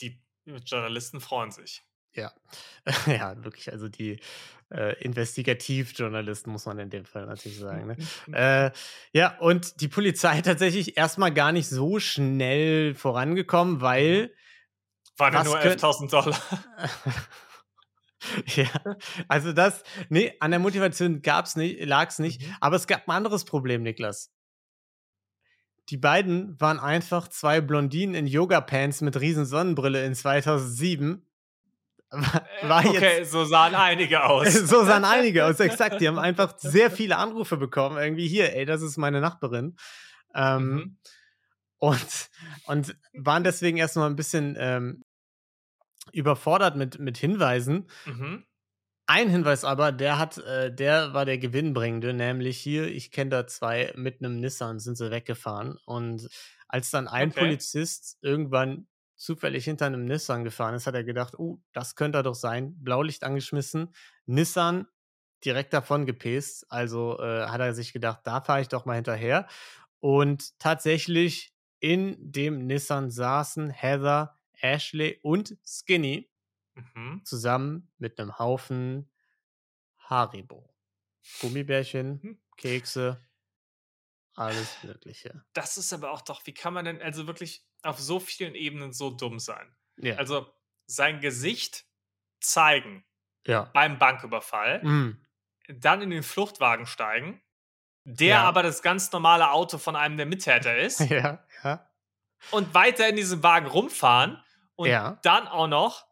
Die Journalisten freuen sich. Ja, ja, wirklich. Also die äh, Investigativjournalisten, muss man in dem Fall natürlich sagen. Ne? Äh, ja, und die Polizei tatsächlich erstmal gar nicht so schnell vorangekommen, weil Waren nur könnt- 11.000 Dollar. ja, also das, nee, an der Motivation gab's nicht, lag's nicht, Mhm. aber es gab ein anderes Problem, Niklas. Die beiden waren einfach zwei Blondinen in Yoga-Pants mit riesen Sonnenbrille in 2007. War, war Äh, okay, jetzt so sahen einige aus. so sahen einige aus, exakt. Die haben einfach sehr viele Anrufe bekommen. Irgendwie hier, ey, das ist meine Nachbarin. Ähm, Mhm. und, und waren deswegen erstmal ein bisschen ähm, überfordert mit, mit Hinweisen. Mhm. Ein Hinweis aber, der hat, äh, der war der gewinnbringende, nämlich hier, ich kenne da zwei mit einem Nissan sind sie weggefahren. Und als dann ein Okay. Polizist irgendwann zufällig hinter einem Nissan gefahren ist, hat er gedacht, oh, das könnte er doch sein. Blaulicht angeschmissen, Nissan direkt davon gepest. Also äh, hat er sich gedacht, da fahre ich doch mal hinterher. Und tatsächlich in dem Nissan saßen Heather, Ashley und Skinny Mhm. zusammen mit einem Haufen Haribo. Gummibärchen, Mhm. Kekse, alles Mögliche. Das ist aber auch doch, wie kann man denn also wirklich auf so vielen Ebenen so dumm sein? Ja. Also sein Gesicht zeigen ja. beim Banküberfall, Mm, dann in den Fluchtwagen steigen, der Ja. aber das ganz normale Auto von einem der Mittäter ist ja, ja, und weiter in diesem Wagen rumfahren und Ja. dann auch noch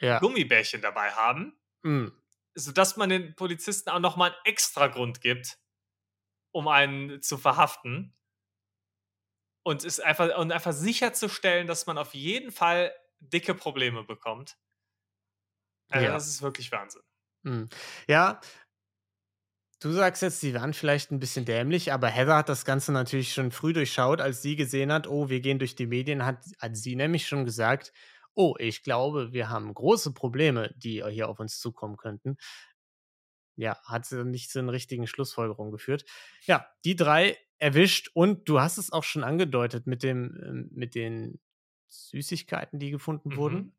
ja. Gummibärchen dabei haben, Mm, sodass man den Polizisten auch nochmal einen extra Grund gibt, um einen zu verhaften. Und es einfach, und einfach sicherzustellen, dass man auf jeden Fall dicke Probleme bekommt. Also ja. das ist wirklich Wahnsinn. Mhm. Ja, Du sagst jetzt, sie waren vielleicht ein bisschen dämlich, aber Heather hat das Ganze natürlich schon früh durchschaut, als sie gesehen hat, oh, wir gehen durch die Medien, hat, hat sie nämlich schon gesagt, oh, ich glaube, wir haben große Probleme, die hier auf uns zukommen könnten. Ja, hat sie nicht zu einer richtigen Schlussfolgerung geführt. Ja, die drei erwischt und du hast es auch schon angedeutet mit dem, ähm, mit den Süßigkeiten, die gefunden mhm. wurden.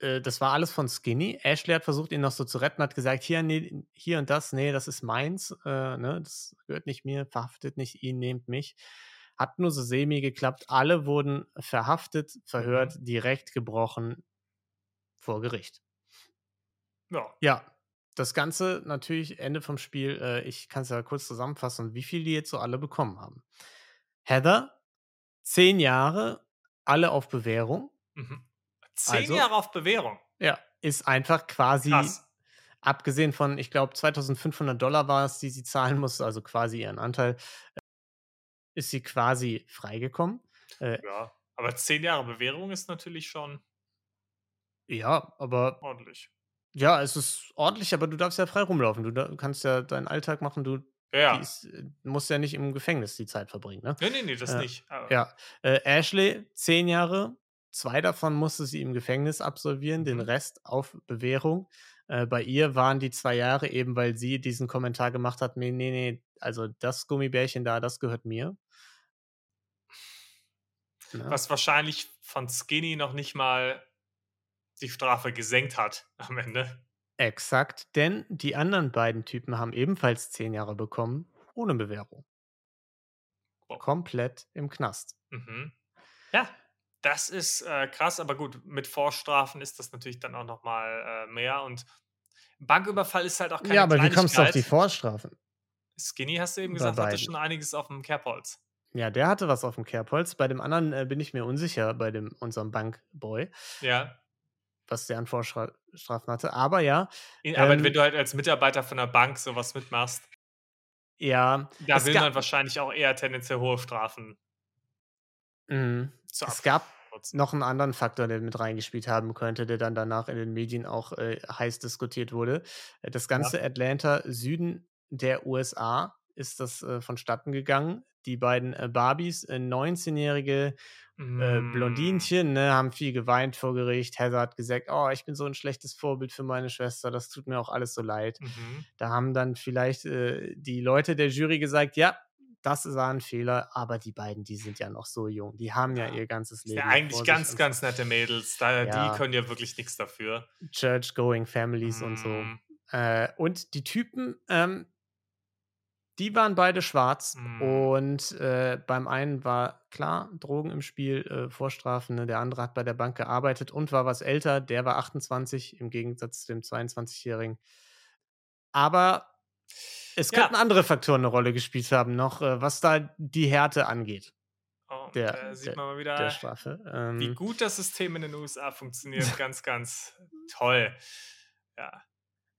Äh, das war alles von Skinny. Ashley hat versucht, ihn noch so zu retten, hat gesagt, hier, nee, hier und das, nee, das ist meins, äh, ne, das gehört nicht mir, verhaftet nicht ihn, nehmt mich. Hat nur so semi geklappt. Alle wurden verhaftet, verhört, mhm. direkt gebrochen vor Gericht. Ja. Ja. Das Ganze natürlich Ende vom Spiel. Äh, ich kann es ja kurz zusammenfassen, wie viel die jetzt so alle bekommen haben. Heather, zehn Jahre, alle auf Bewährung. Mhm. Zehn also, Jahre auf Bewährung. Ja, ist einfach quasi, Krass. abgesehen von, ich glaube, 2500 Dollar war es, die sie zahlen musste, also quasi ihren Anteil, äh, ist sie quasi freigekommen. Äh, ja, aber zehn Jahre Bewährung ist natürlich schon. Ja, aber. Ordentlich. Ja, es ist ordentlich, aber du darfst ja frei rumlaufen. Du kannst ja deinen Alltag machen. Du ja. Ist, äh, musst ja nicht im Gefängnis die Zeit verbringen. Ne? Nee, nee, nee, das äh, nicht. Aber ja. Äh, Ashley, zehn Jahre, Zwei davon musste sie im Gefängnis absolvieren, mhm. den Rest auf Bewährung. Äh, bei ihr waren die zwei Jahre eben, weil sie diesen Kommentar gemacht hat: nee, nee, nee, also das Gummibärchen da, das gehört mir. Ja. Was wahrscheinlich von Skinny noch nicht mal die Strafe gesenkt hat am Ende. Exakt, denn die anderen beiden Typen haben ebenfalls zehn Jahre bekommen, ohne Bewährung. Oh. Komplett im Knast. Mhm. Ja, das ist äh, krass, aber gut, mit Vorstrafen ist das natürlich dann auch nochmal äh, mehr. Und Banküberfall ist halt auch keine Ja, aber wie kommst du auf die Vorstrafen? Skinny, hast du eben gesagt, hatte schon einiges auf dem Kerbholz. Ja, der hatte was auf dem Kerbholz. Bei dem anderen äh, bin ich mir unsicher, bei dem unserem Bankboy. Ja. Was der an Vorstrafen hatte. Aber ja. Aber ähm, wenn du halt als Mitarbeiter von der Bank sowas mitmachst. Ja. Da will man wahrscheinlich auch eher tendenziell hohe Strafen Mhm. Es gab noch einen anderen Faktor, der mit reingespielt haben könnte, der dann danach in den Medien auch äh, heiß diskutiert wurde. Äh, das ganze ja. Atlanta Süden der USA ist das äh, vonstatten gegangen. Die beiden äh, Barbies, 19-jährige äh, mm. Blondinchen, ne, haben viel geweint vor Gericht. Heather hat gesagt, oh, ich bin so ein schlechtes Vorbild für meine Schwester, das tut mir auch alles so leid. Mhm. Da haben dann vielleicht äh, die Leute der Jury gesagt, ja, das war ein Fehler, aber die beiden, die sind ja noch so jung. Die haben ja, ja ihr ganzes Leben. Ja, eigentlich ganz, ganz nette Mädels. Da, ja. Die können ja wirklich nichts dafür. Church-going Families mm. und so. Mhm. Äh, und die Typen, ähm, die waren beide schwarz. Mm. Und äh, beim einen war klar, Drogen im Spiel, äh, Vorstrafen. Ne? Der andere hat bei der Bank gearbeitet und war was älter. Der war 28 im Gegensatz zu dem 22-Jährigen. Aber es könnten ja. andere Faktoren eine Rolle gespielt haben, noch äh, was da die Härte angeht. Oh, der, da sieht man mal wieder, der Strafe. Ähm, wie gut das System in den USA funktioniert. ganz, ganz toll. Ja.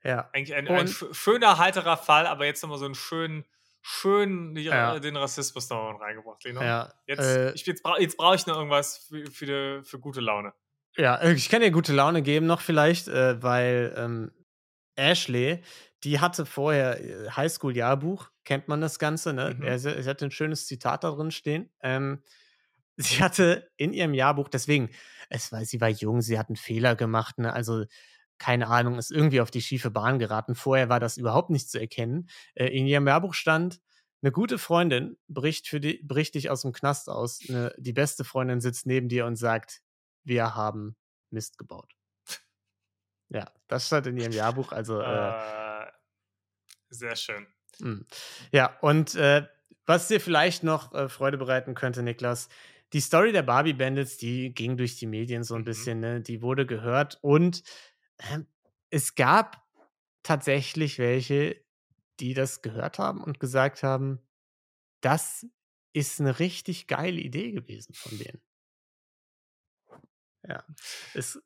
Ja. Eigentlich ein, ein schöner, heiterer Fall, aber jetzt nochmal so einen schönen, schön ja. den Rassismus noch reingebracht. Lino. Ja, jetzt, äh, jetzt, bra jetzt brauche ich noch irgendwas für, für, für, gute Laune. Ja, äh, ich kann dir gute Laune geben noch vielleicht, äh, weil ähm, Ashley, die hatte vorher äh, Highschool-Jahrbuch, kennt man das Ganze, ne? Mhm. Er, sie hatte ein schönes Zitat da drin stehen. Ähm, sie hatte in ihrem Jahrbuch, deswegen, es war, sie war jung, sie hat einen Fehler gemacht, ne? Also, keine Ahnung, ist irgendwie auf die schiefe Bahn geraten. Vorher war das überhaupt nicht zu erkennen. Äh, in ihrem Jahrbuch stand, eine gute Freundin bricht, für die, bricht dich aus dem Knast aus. Ne, die beste Freundin sitzt neben dir und sagt, wir haben Mist gebaut. Ja, das stand in ihrem Jahrbuch. Also äh, äh, sehr schön. Mh. Hm. Ja, und äh, was dir vielleicht noch äh, Freude bereiten könnte, Niklas, die Story der Barbie Bandits, die ging durch die Medien so ein mhm. bisschen, ne? die wurde gehört und ähm, es gab tatsächlich welche, die das gehört haben und gesagt haben, das ist eine richtig geile Idee gewesen von denen. Ja, es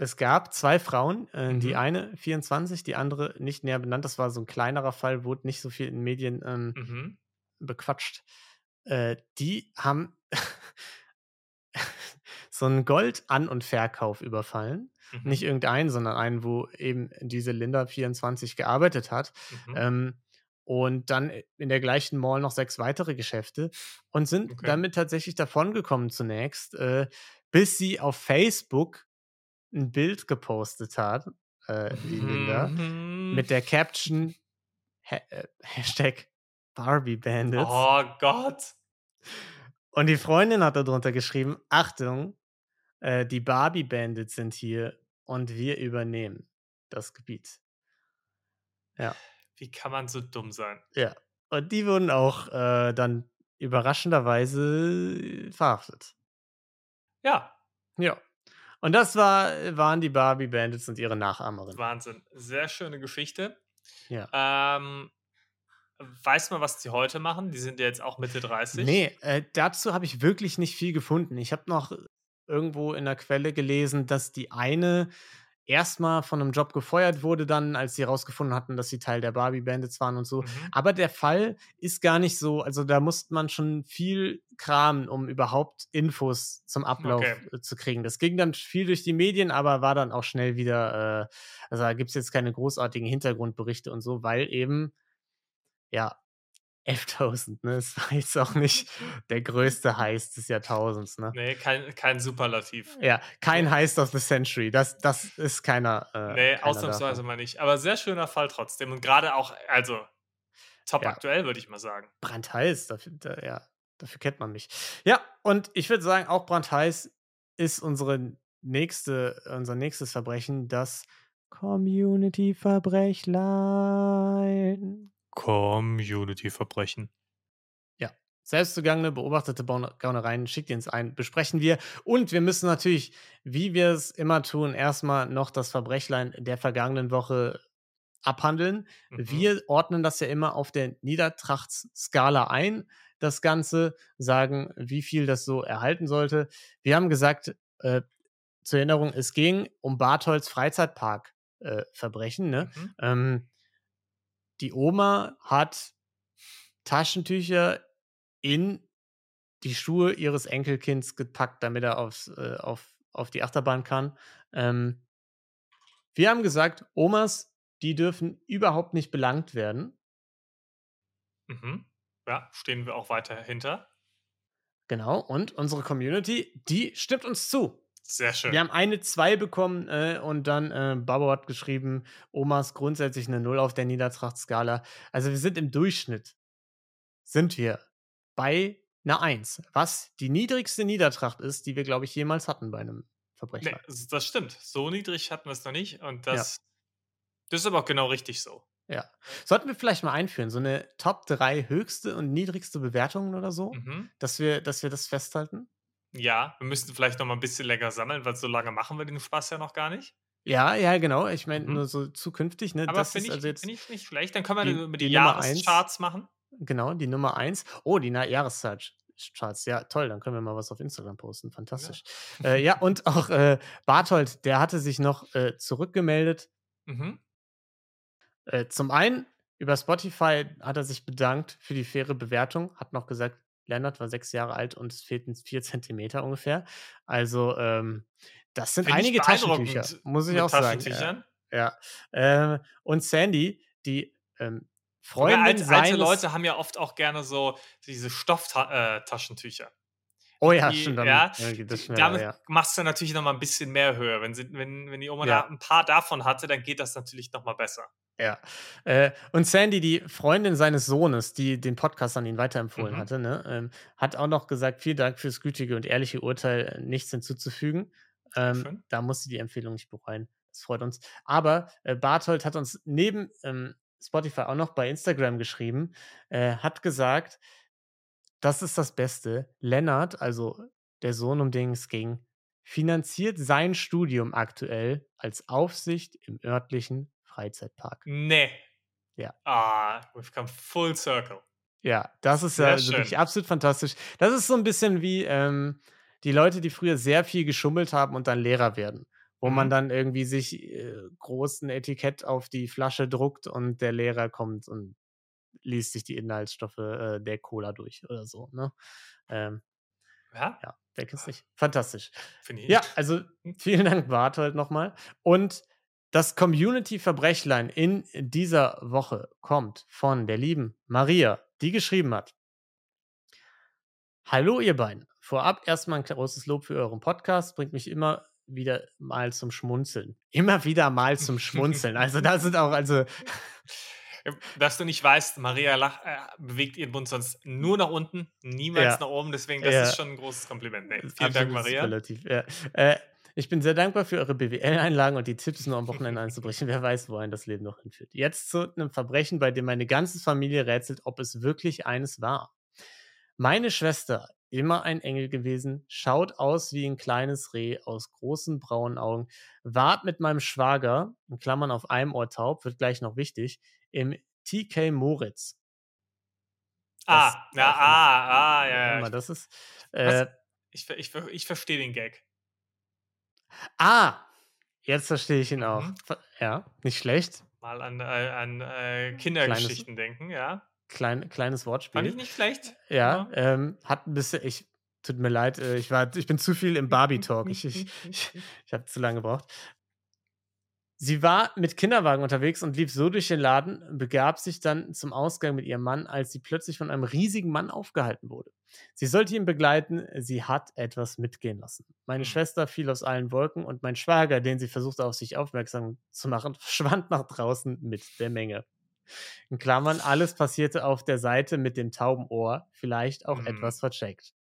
es gab zwei Frauen, äh, mhm. die eine 24, die andere nicht näher benannt. Das war so ein kleinerer Fall, wurde nicht so viel in Medien ähm, mhm. bequatscht. Äh, die haben so einen Gold-An- und Verkauf überfallen. Mhm. Nicht irgendeinen, sondern einen, wo eben diese Linda 24 gearbeitet hat. Mhm. Ähm, und dann in der gleichen Mall noch sechs weitere Geschäfte und sind Okay. damit tatsächlich davongekommen zunächst, äh, bis sie auf Facebook ein Bild gepostet hat, äh, die Linda, Mhm. mit der Caption ha äh, Hashtag Barbie Bandits. Oh Gott. Und die Freundin hat darunter geschrieben: Achtung, äh, die Barbie Bandits sind hier und wir übernehmen das Gebiet. Ja. Wie kann man so dumm sein? Ja. Und die wurden auch äh, dann überraschenderweise verhaftet. Ja, Ja. Und das war, waren die Barbie Bandits und ihre Nachahmerin. Wahnsinn. Sehr schöne Geschichte. Ja. Ähm, weiß man, was die heute machen? Die sind ja jetzt auch Mitte 30. Nee, äh, dazu habe ich wirklich nicht viel gefunden. Ich habe noch irgendwo in der Quelle gelesen, dass die eine erstmal von einem Job gefeuert wurde, dann, als sie herausgefunden hatten, dass sie Teil der Barbie Bandits waren und so. Mhm. Aber der Fall ist gar nicht so, also da musste man schon viel kramen, um überhaupt Infos zum Ablauf Okay. äh, zu kriegen. Das ging dann viel durch die Medien, aber war dann auch schnell wieder, äh, also da gibt es jetzt keine großartigen Hintergrundberichte und so, weil eben, ja, 11.000, ne? Es war jetzt auch nicht der größte Heist des Jahrtausends, ne? Nee, kein, kein Superlativ. Ja, kein Heist of the Century. Das, das ist keiner. Äh, Nee, keiner ausnahmsweise davon. mal nicht. Aber sehr schöner Fall trotzdem. Und gerade auch, also top Ja. aktuell, würde ich mal sagen. brandheiß, dafür, da, ja, dafür kennt man mich. Ja, und ich würde sagen, auch brandheiß ist unsere nächste, unser nächstes Verbrechen, das Community-Verbrechlein. Community-Verbrechen. Selbstzugangene, beobachtete Gaunereien, schickt ihr uns ein, besprechen wir. Und wir müssen natürlich, wie wir es immer tun, erstmal noch das Verbrechlein der vergangenen Woche abhandeln. Mhm. Wir ordnen das ja immer auf der Niedertrachtsskala ein, das Ganze, sagen, wie viel das so erhalten sollte. Wir haben gesagt, äh, zur Erinnerung, es ging um Bartholds Freizeitpark äh, Verbrechen. Ne? Mhm. Ähm, die Oma hat Taschentücher in die Schuhe ihres Enkelkinds gepackt, damit er aufs, äh, auf, auf die Achterbahn kann. Ähm, wir haben gesagt, Omas, die dürfen überhaupt nicht belangt werden. Mhm. Ja, stehen wir auch weiter hinter. Genau. Und unsere Community, die stimmt uns zu. Sehr schön. Wir haben eine 2 bekommen äh, und dann äh, Babo hat geschrieben, Omas grundsätzlich eine 0 auf der Niedertrachtskala. Also wir sind im Durchschnitt, sind wir bei einer 1, was die niedrigste Niedertracht ist, die wir, glaube ich, jemals hatten bei einem Nee, Verbrecher. das das stimmt. So niedrig hatten wir es noch nicht. Und das, das ist aber auch genau richtig so. Ja. Sollten wir vielleicht mal einführen, so eine Top 3 höchste und niedrigste Bewertungen oder so, Mhm. dass, wir, dass wir das festhalten? Ja, wir müssten vielleicht noch mal ein bisschen länger sammeln, weil so lange machen wir den Spaß ja noch gar nicht. Ja, ja, genau. Ich meine, Mhm. nur so zukünftig, ne? Aber das finde ich, also find ich nicht schlecht. Dann können wir die- über die, die. Jahrescharts machen. Genau, die Nummer 1. Oh, die Jahrescharts. Ja, toll, dann können wir mal was auf Instagram posten. Fantastisch. Ja, äh, ja und auch äh, Barthold, der hatte sich noch äh, zurückgemeldet. Mhm. Äh, zum einen, über Spotify hat er sich bedankt für die faire Bewertung, hat noch gesagt, Lennart war sechs Jahre alt und es fehlten vier Zentimeter ungefähr. Also, ähm, das sind Find einige Taschentücher, muss ich auch sagen. Ja, ja. Ähm, und Sandy, die ähm, Freundin alte, seines... alte Leute haben ja oft auch gerne so diese Stofftaschentücher. Oh ja, Die, stimmt. Damit, ja, geht das schneller, damit ja. machst du natürlich noch mal ein bisschen mehr Höhe. Wenn, sie, wenn, wenn die Oma Ja. da ein paar davon hatte, dann geht das natürlich noch mal besser. Ja. Äh, und Sandy, die Freundin seines Sohnes, die den Podcast an ihn weiterempfohlen Mhm. hatte, ne, ähm, hat auch noch gesagt, vielen Dank fürs gütige und ehrliche Urteil, äh, nichts hinzuzufügen. Ähm, da musste die Empfehlung nicht bereuen. Das freut uns. Aber äh, Barthold hat uns neben ähm, Spotify auch noch bei Instagram geschrieben, äh, hat gesagt, das ist das Beste. Lennart, also der Sohn, um den es ging, finanziert sein Studium aktuell als Aufsicht im örtlichen Freizeitpark. Nee. Ja. Ah, we've come full circle. Ja, das ist Sehr ja also wirklich absolut fantastisch. Das ist so ein bisschen wie ähm, die Leute, die früher sehr viel geschummelt haben und dann Lehrer werden. Wo man Mhm. dann irgendwie sich äh, großen Etikett auf die Flasche druckt und der Lehrer kommt und liest sich die Inhaltsstoffe äh, der Cola durch oder so. Ne? Ähm, Ja, ja. Wer kennt's nicht? Fantastisch. Ja, also hm. vielen Dank, Barthold, nochmal. Und das Community-Verbrechlein in dieser Woche kommt von der lieben Maria, die geschrieben hat. Hallo, ihr beiden. Vorab erstmal ein großes Lob für euren Podcast. Bringt mich immer wieder mal zum Schmunzeln. Immer wieder mal zum Schmunzeln. Also da sind auch, also. Dass du nicht weißt, Maria lach, äh, bewegt ihren Mund sonst nur nach unten, niemals ja. nach oben. Deswegen, das ja. ist schon ein großes Kompliment. Nee, vielen Absolut Dank, Maria. Relativ, ja. Äh, ich bin sehr dankbar für eure BWL-Einlagen und die Tipps, nur am Wochenende einzubrechen. Wer weiß, wohin das Leben noch hinführt. Jetzt zu einem Verbrechen, bei dem meine ganze Familie rätselt, ob es wirklich eines war. Meine Schwester immer ein Engel gewesen, schaut aus wie ein kleines Reh aus großen braunen Augen, wart mit meinem Schwager, in Klammern auf einem Ohr taub, wird gleich noch wichtig, im TK Moritz. Ah, ja, ah, ah, ja, ja. Das ist. Äh, ich, ich, ich verstehe den Gag. Ah, jetzt verstehe ich ihn auch. Mhm. Ja, nicht schlecht. Mal an, äh, an äh, Kindergeschichten Kleines, denken, ja. Klein, kleines Wortspiel. Fand ich nicht schlecht. Ja, ja. Ähm, hat ein bisschen, ich, tut mir leid, äh, ich, war, ich bin zu viel im Barbie-Talk. Ich, ich, ich, ich habe zu lange gebraucht. Sie war mit Kinderwagen unterwegs und lief so durch den Laden, begab sich dann zum Ausgang mit ihrem Mann, als sie plötzlich von einem riesigen Mann aufgehalten wurde. Sie sollte ihn begleiten, sie hat etwas mitgehen lassen. Meine hm. Schwester fiel aus allen Wolken und mein Schwager, den sie versuchte auf sich aufmerksam zu machen, verschwand nach draußen mit der Menge. In Klammern, alles passierte auf der Seite mit dem tauben Ohr, vielleicht auch mhm. etwas vercheckt.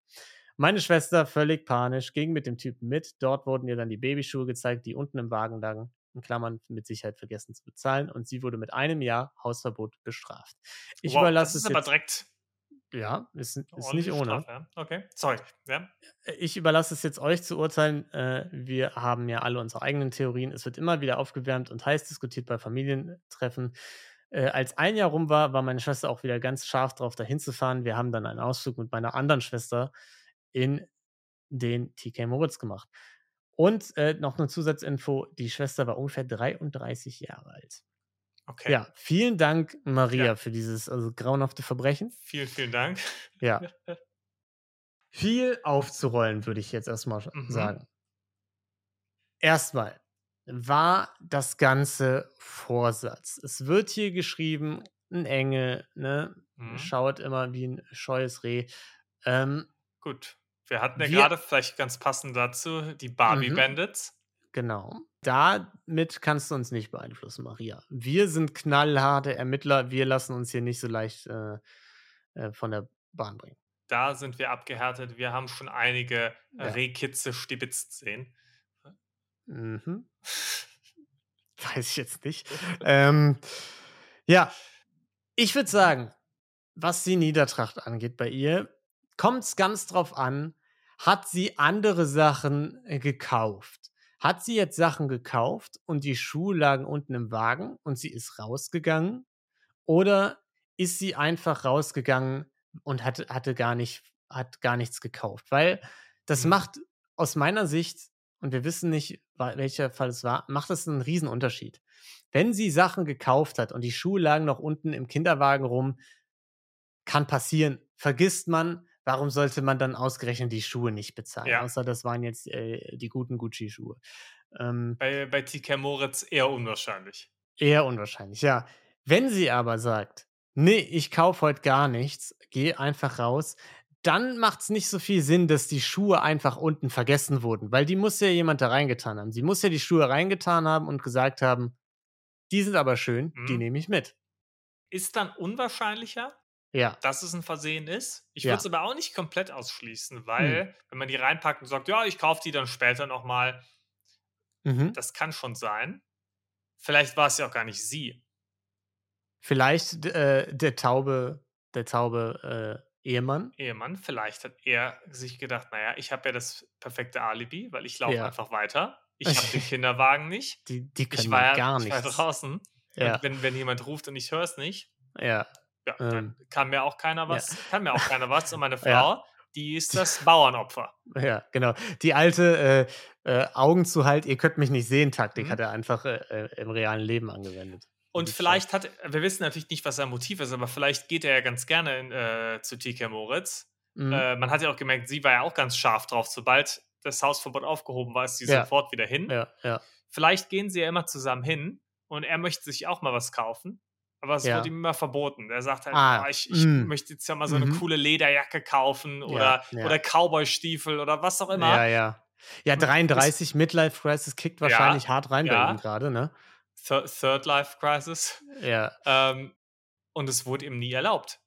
Meine Schwester, völlig panisch, ging mit dem Typen mit. Dort wurden ihr dann die Babyschuhe gezeigt, die unten im Wagen lagen. In Klammern mit Sicherheit vergessen zu bezahlen. Und sie wurde mit einem Jahr Hausverbot bestraft. Ich wow, überlasse das ist es aber direkt. Ja, ist, ist nicht ohne. Strafe, ja. Okay, sorry. Ja. Äh, ich überlasse es jetzt euch zu urteilen. Äh, wir haben ja alle unsere eigenen Theorien. Es wird immer wieder aufgewärmt und heiß diskutiert bei Familientreffen. Äh, als ein Jahr rum war, war meine Schwester auch wieder ganz scharf drauf, dahin zu fahren. Wir haben dann einen Ausflug mit meiner anderen Schwester in den TK Moritz gemacht. Und äh, noch eine Zusatzinfo: Die Schwester war ungefähr 33 Jahre alt. Okay. Ja, vielen Dank, Maria, ja. für dieses also grauenhafte Verbrechen. Vielen, vielen Dank. Ja. Viel aufzurollen, würde ich jetzt erstmal mhm. sagen. Erstmal, war das Ganze Vorsatz. Es wird hier geschrieben, ein Engel, ne? Mhm. Schaut immer wie ein scheues Reh. Ähm, Gut. Wir hatten ja gerade vielleicht ganz passend dazu die Barbie mhm. Bandits. Genau. Damit kannst du uns nicht beeinflussen, Maria. Wir sind knallharte Ermittler. Wir lassen uns hier nicht so leicht äh, äh, von der Bahn bringen. Da sind wir abgehärtet. Wir haben schon einige ja. Rehkitze stibitzt sehen. Mhm. Weiß ich jetzt nicht. ähm, ja, ich würde sagen, was die Niedertracht angeht bei ihr, kommt es ganz drauf an, hat sie andere Sachen äh, gekauft? Hat sie jetzt Sachen gekauft und die Schuhe lagen unten im Wagen und sie ist rausgegangen? Oder ist sie einfach rausgegangen und hatte, hatte gar nicht, hat gar nichts gekauft? Weil das mhm. macht aus meiner Sicht und wir wissen nicht, welcher Fall es war, macht das einen Riesenunterschied. Wenn sie Sachen gekauft hat und die Schuhe lagen noch unten im Kinderwagen rum, kann passieren. Vergisst man, warum sollte man dann ausgerechnet die Schuhe nicht bezahlen? Ja. Außer das waren jetzt äh, die guten Gucci-Schuhe. Ähm, bei, bei TK Moritz eher unwahrscheinlich. Eher unwahrscheinlich, ja. Wenn sie aber sagt, nee, ich kaufe heute gar nichts, geh einfach raus, dann macht es nicht so viel Sinn, dass die Schuhe einfach unten vergessen wurden, weil die muss ja jemand da reingetan haben. Sie muss ja die Schuhe reingetan haben und gesagt haben, die sind aber schön, mhm. die nehme ich mit. Ist dann unwahrscheinlicher, ja. dass es ein Versehen ist. Ich würde es aber auch nicht komplett ausschließen, weil, mhm. wenn man die reinpackt und sagt, ja, ich kaufe die dann später nochmal, mhm. das kann schon sein. Vielleicht war es ja auch gar nicht sie. Vielleicht äh, der taube, der taube äh, Ehemann. Ehemann, vielleicht hat er sich gedacht, naja, ich habe ja das perfekte Alibi, weil ich laufe ja. einfach weiter. Ich habe den Kinderwagen nicht. Die, die können ich war ja gar nicht. draußen. Ja. wenn, wenn jemand ruft und ich höre es nicht, ja. Ja ähm, dann kann mir auch keiner was, ja. kann mir auch keiner was. Und meine Frau, die ist das Bauernopfer. Ja, genau. Die alte äh, äh, Augen zu halt, ihr könnt mich nicht sehen, Taktik mhm. hat er einfach äh, äh im realen Leben angewendet. Und vielleicht hat, wir wissen natürlich nicht, was sein Motiv ist, aber vielleicht geht er ja ganz gerne in, äh, zu TK Moritz, Mhm. Äh, man hat ja auch gemerkt, sie war ja auch ganz scharf drauf. Sobald das Hausverbot aufgehoben war, ist sie ja. sofort wieder hin. Ja, ja. Vielleicht gehen sie ja immer zusammen hin und er möchte sich auch mal was kaufen. Aber es ja. wird ihm immer verboten. Er sagt halt, ah, oh, ich, ich mm. möchte jetzt ja mal so eine mhm. coole Lederjacke kaufen oder, ja, ja. oder Cowboy-Stiefel oder was auch immer. Ja, ja. Ja, 33 Midlife Crisis kickt wahrscheinlich hart rein bei ihm gerade, ne? Third, Third Life Crisis. Ja. Ähm, und es wurde ihm nie erlaubt.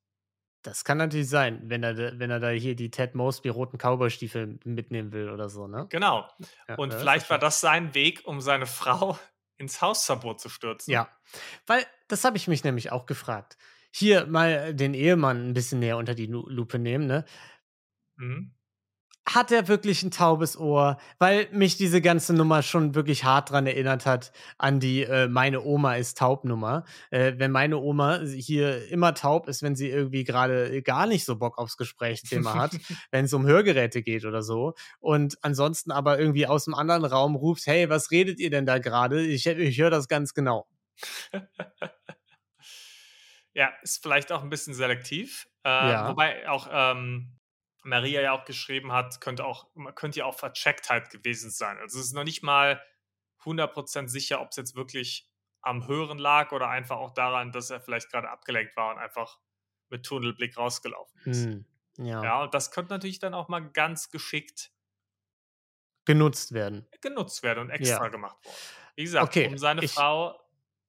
Das kann natürlich sein, wenn er, wenn er da hier die Ted Mosby roten Cowboy-Stiefel mitnehmen will oder so, ne? Genau. Ja, und vielleicht war das sein Weg, um seine Frau ins Hausverbot zu stürzen. Ja, weil das habe ich mich nämlich auch gefragt. Hier mal den Ehemann ein bisschen näher unter die Lupe nehmen, ne? Mhm hat er wirklich ein taubes Ohr, weil mich diese ganze Nummer schon wirklich hart dran erinnert hat an die äh, meine Oma ist taub Nummer. Äh, wenn meine Oma hier immer taub ist, wenn sie irgendwie gerade gar nicht so Bock aufs Gesprächsthema hat, wenn es um Hörgeräte geht oder so und ansonsten aber irgendwie aus dem anderen Raum ruft, hey, was redet ihr denn da gerade? Ich, ich höre das ganz genau. ja, ist vielleicht auch ein bisschen selektiv. Äh, ja. Wobei auch ähm, Maria ja auch geschrieben hat, könnte auch, könnte ja auch Verchecktheit gewesen sein. Also es ist noch nicht mal 100% sicher, ob es jetzt wirklich am Hören lag oder einfach auch daran, dass er vielleicht gerade abgelenkt war und einfach mit Tunnelblick rausgelaufen ist. Hm, ja. ja, und das könnte natürlich dann auch mal ganz geschickt genutzt werden. Genutzt werden und extra ja. gemacht worden. Wie gesagt, okay, um seine ich, Frau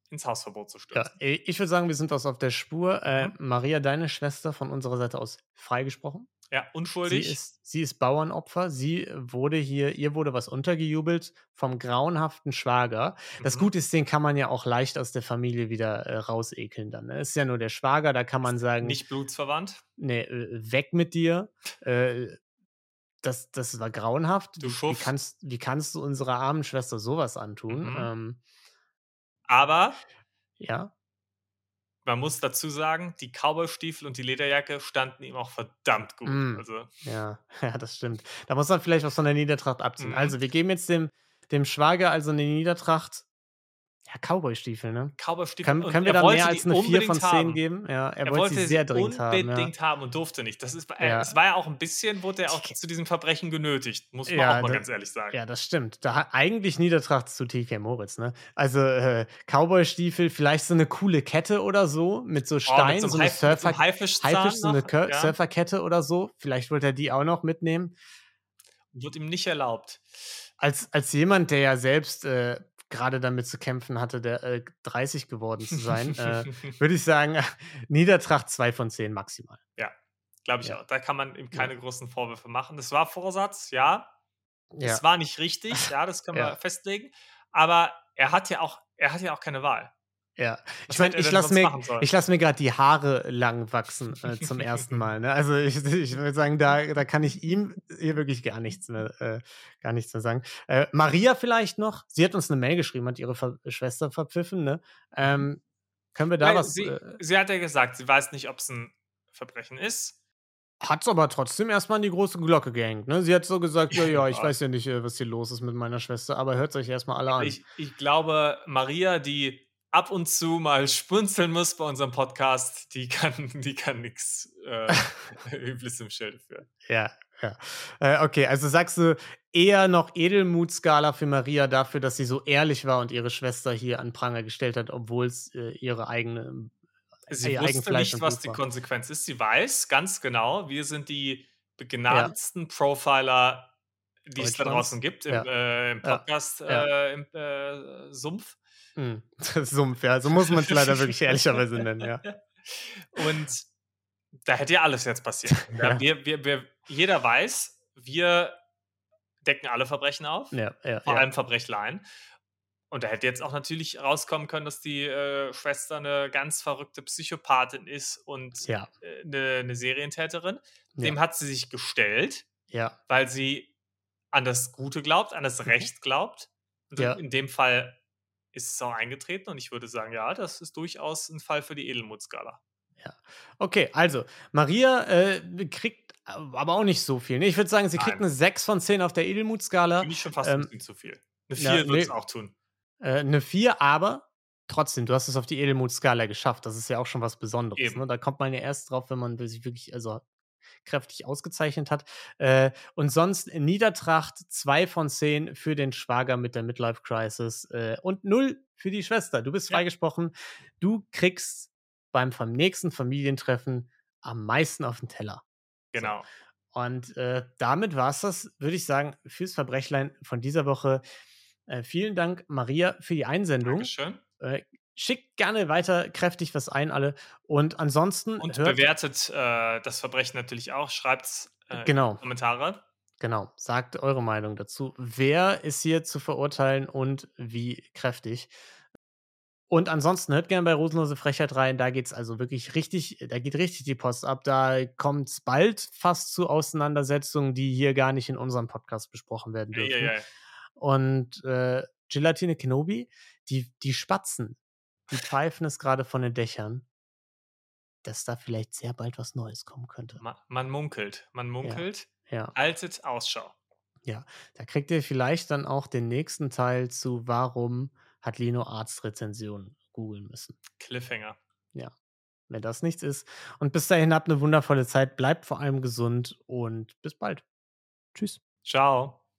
ins Hausverbot zu stürzen. Ja, ich würde sagen, wir sind das auf der Spur. Äh, mhm. Maria, deine Schwester von unserer Seite aus freigesprochen? Ja, unschuldig. Sie ist, sie ist Bauernopfer. Sie wurde hier, ihr wurde was untergejubelt vom grauenhaften Schwager. Das mhm. Gute ist, den kann man ja auch leicht aus der Familie wieder äh, rausekeln dann. Ne? Ist ja nur der Schwager, da kann man sagen. Nicht blutsverwandt? Nee, äh, weg mit dir. äh, das, das war grauenhaft. Du wie, kannst, wie kannst du unserer armen Schwester sowas antun? Mhm. Ähm, Aber. Ja man muss dazu sagen, die Cowboy-Stiefel und die Lederjacke standen ihm auch verdammt gut. Mm. Also. Ja, ja, das stimmt. Da muss man vielleicht was von der Niedertracht abziehen. Mhm. Also, wir geben jetzt dem, dem Schwager also eine Niedertracht ja, Cowboy-Stiefel, ne? Cowboy-Stiefel. Können, können wir da mehr als eine 4 von 10 haben. geben? Ja, er, er wollte, wollte sie sehr dringend haben. Unbedingt ja. haben und durfte nicht. Das ist, ja. Es war ja auch ein bisschen, wurde er auch zu diesem Verbrechen genötigt, muss man ja, auch mal da, ganz ehrlich sagen. Ja, das stimmt. Da eigentlich Niedertracht zu TK Moritz, ne? Also äh, Cowboy-Stiefel, vielleicht so eine coole Kette oder so, mit so Steinen, oh, so, eine Haif Surfer Haifisch, so eine ja. Surferkette oder so. Vielleicht wollte er die auch noch mitnehmen. Wird ihm nicht erlaubt. Als, als jemand, der ja selbst äh, gerade damit zu kämpfen hatte, der äh, 30 geworden zu sein, äh, würde ich sagen, Niedertracht 2 von 10 maximal. Ja, glaube ich ja. auch. Da kann man ihm keine ja. großen Vorwürfe machen. Das war Vorsatz, ja. Es ja. war nicht richtig, ja, das können wir festlegen. Aber er hat ja auch, er hat ja auch keine Wahl. Ja, ich meine, ich lasse mir, lass mir gerade die Haare lang wachsen äh, zum ersten Mal. Ne? Also ich, ich würde sagen, da, da kann ich ihm hier wirklich gar nichts mehr, äh, gar nichts mehr sagen. Äh, Maria vielleicht noch, sie hat uns eine Mail geschrieben, hat ihre Ver Schwester verpfiffen. Ne? Ähm, können wir da Weil was? Sie, äh sie hat ja gesagt, sie weiß nicht, ob es ein Verbrechen ist. Hat es aber trotzdem erstmal an die große Glocke gehängt. Ne? Sie hat so gesagt, ja, ja, ich weiß ja nicht, äh, was hier los ist mit meiner Schwester, aber hört euch erstmal alle an. Ich, ich glaube, Maria, die ab und zu mal spunzeln muss bei unserem Podcast, die kann, die kann nichts äh, Übles im Schilde führen. Ja, ja. Äh, okay, also sagst du eher noch Edelmutskala für Maria dafür, dass sie so ehrlich war und ihre Schwester hier an Pranger gestellt hat, obwohl es äh, ihre eigene. Äh, sie wusste nicht, was die Konsequenz ist. Sie weiß ganz genau, wir sind die begnadetsten ja. Profiler, die es da draußen gibt im, ja. äh, im Podcast. Äh, im Sumpf. Mhm. Sumpf, ja. So muss man es leider wirklich ehrlicherweise nennen, ja. Und da hätte ja alles jetzt passiert. Ja. Wir, wir, wir, jeder weiß, wir decken alle Verbrechen auf, ja, ja, vor allem Verbrechleien. Und da hätte jetzt auch natürlich rauskommen können, dass die äh, Schwester eine ganz verrückte Psychopathin ist und äh, eine, eine, Serientäterin. Dem hat sie sich gestellt, weil sie an das Gute glaubt, an das mhm. Recht glaubt. Und in dem Fall ist es auch eingetreten und ich würde sagen, ja, das ist durchaus ein Fall für die Edelmutskala. Ja. Okay, also Maria äh, kriegt aber auch nicht so viel. Nee, ich würde sagen, sie kriegt Nein. eine 6 von 10 auf der Edelmutskala. Finde ich schon fast ähm, ein bisschen zu viel. Eine 4 ja, würde es nee, auch tun. Äh, eine 4, aber trotzdem, du hast es auf die Edelmutskala geschafft. Das ist ja auch schon was Besonderes. Ne? Da kommt man ja erst drauf, wenn man sich wirklich, also kräftig ausgezeichnet hat. Äh, und sonst Niedertracht 2 von 10 für den Schwager mit der Midlife Crisis äh, und 0 für die Schwester. Du bist freigesprochen. Ja. Du kriegst beim, beim nächsten Familientreffen am meisten auf den Teller. Genau. So. Und äh, damit war es das, würde ich sagen, fürs Verbrechlein von dieser Woche. Äh, vielen Dank, Maria, für die Einsendung. Dankeschön. Äh, schickt gerne weiter kräftig was ein, alle. Und ansonsten. Und bewertet äh, das Verbrechen natürlich auch. Schreibt äh, genau. Kommentare. Genau. Sagt eure Meinung dazu. Wer ist hier zu verurteilen und wie kräftig? Und ansonsten hört gerne bei Rosenlose Frechheit rein. Da geht es also wirklich richtig, da geht richtig die Post ab. Da kommt es bald fast zu Auseinandersetzungen, die hier gar nicht in unserem Podcast besprochen werden dürfen. Ja, ja, ja. Und äh, Gelatine Kenobi, die, die Spatzen, die pfeifen es gerade von den Dächern, dass da vielleicht sehr bald was Neues kommen könnte. Man, man munkelt, man munkelt. Ja. ja. Altet Ausschau. Ja, da kriegt ihr vielleicht dann auch den nächsten Teil zu, warum hat Lino Arztrezension googeln müssen. Cliffhanger. Ja, wenn das nichts ist. Und bis dahin habt eine wundervolle Zeit, bleibt vor allem gesund und bis bald. Tschüss. Ciao.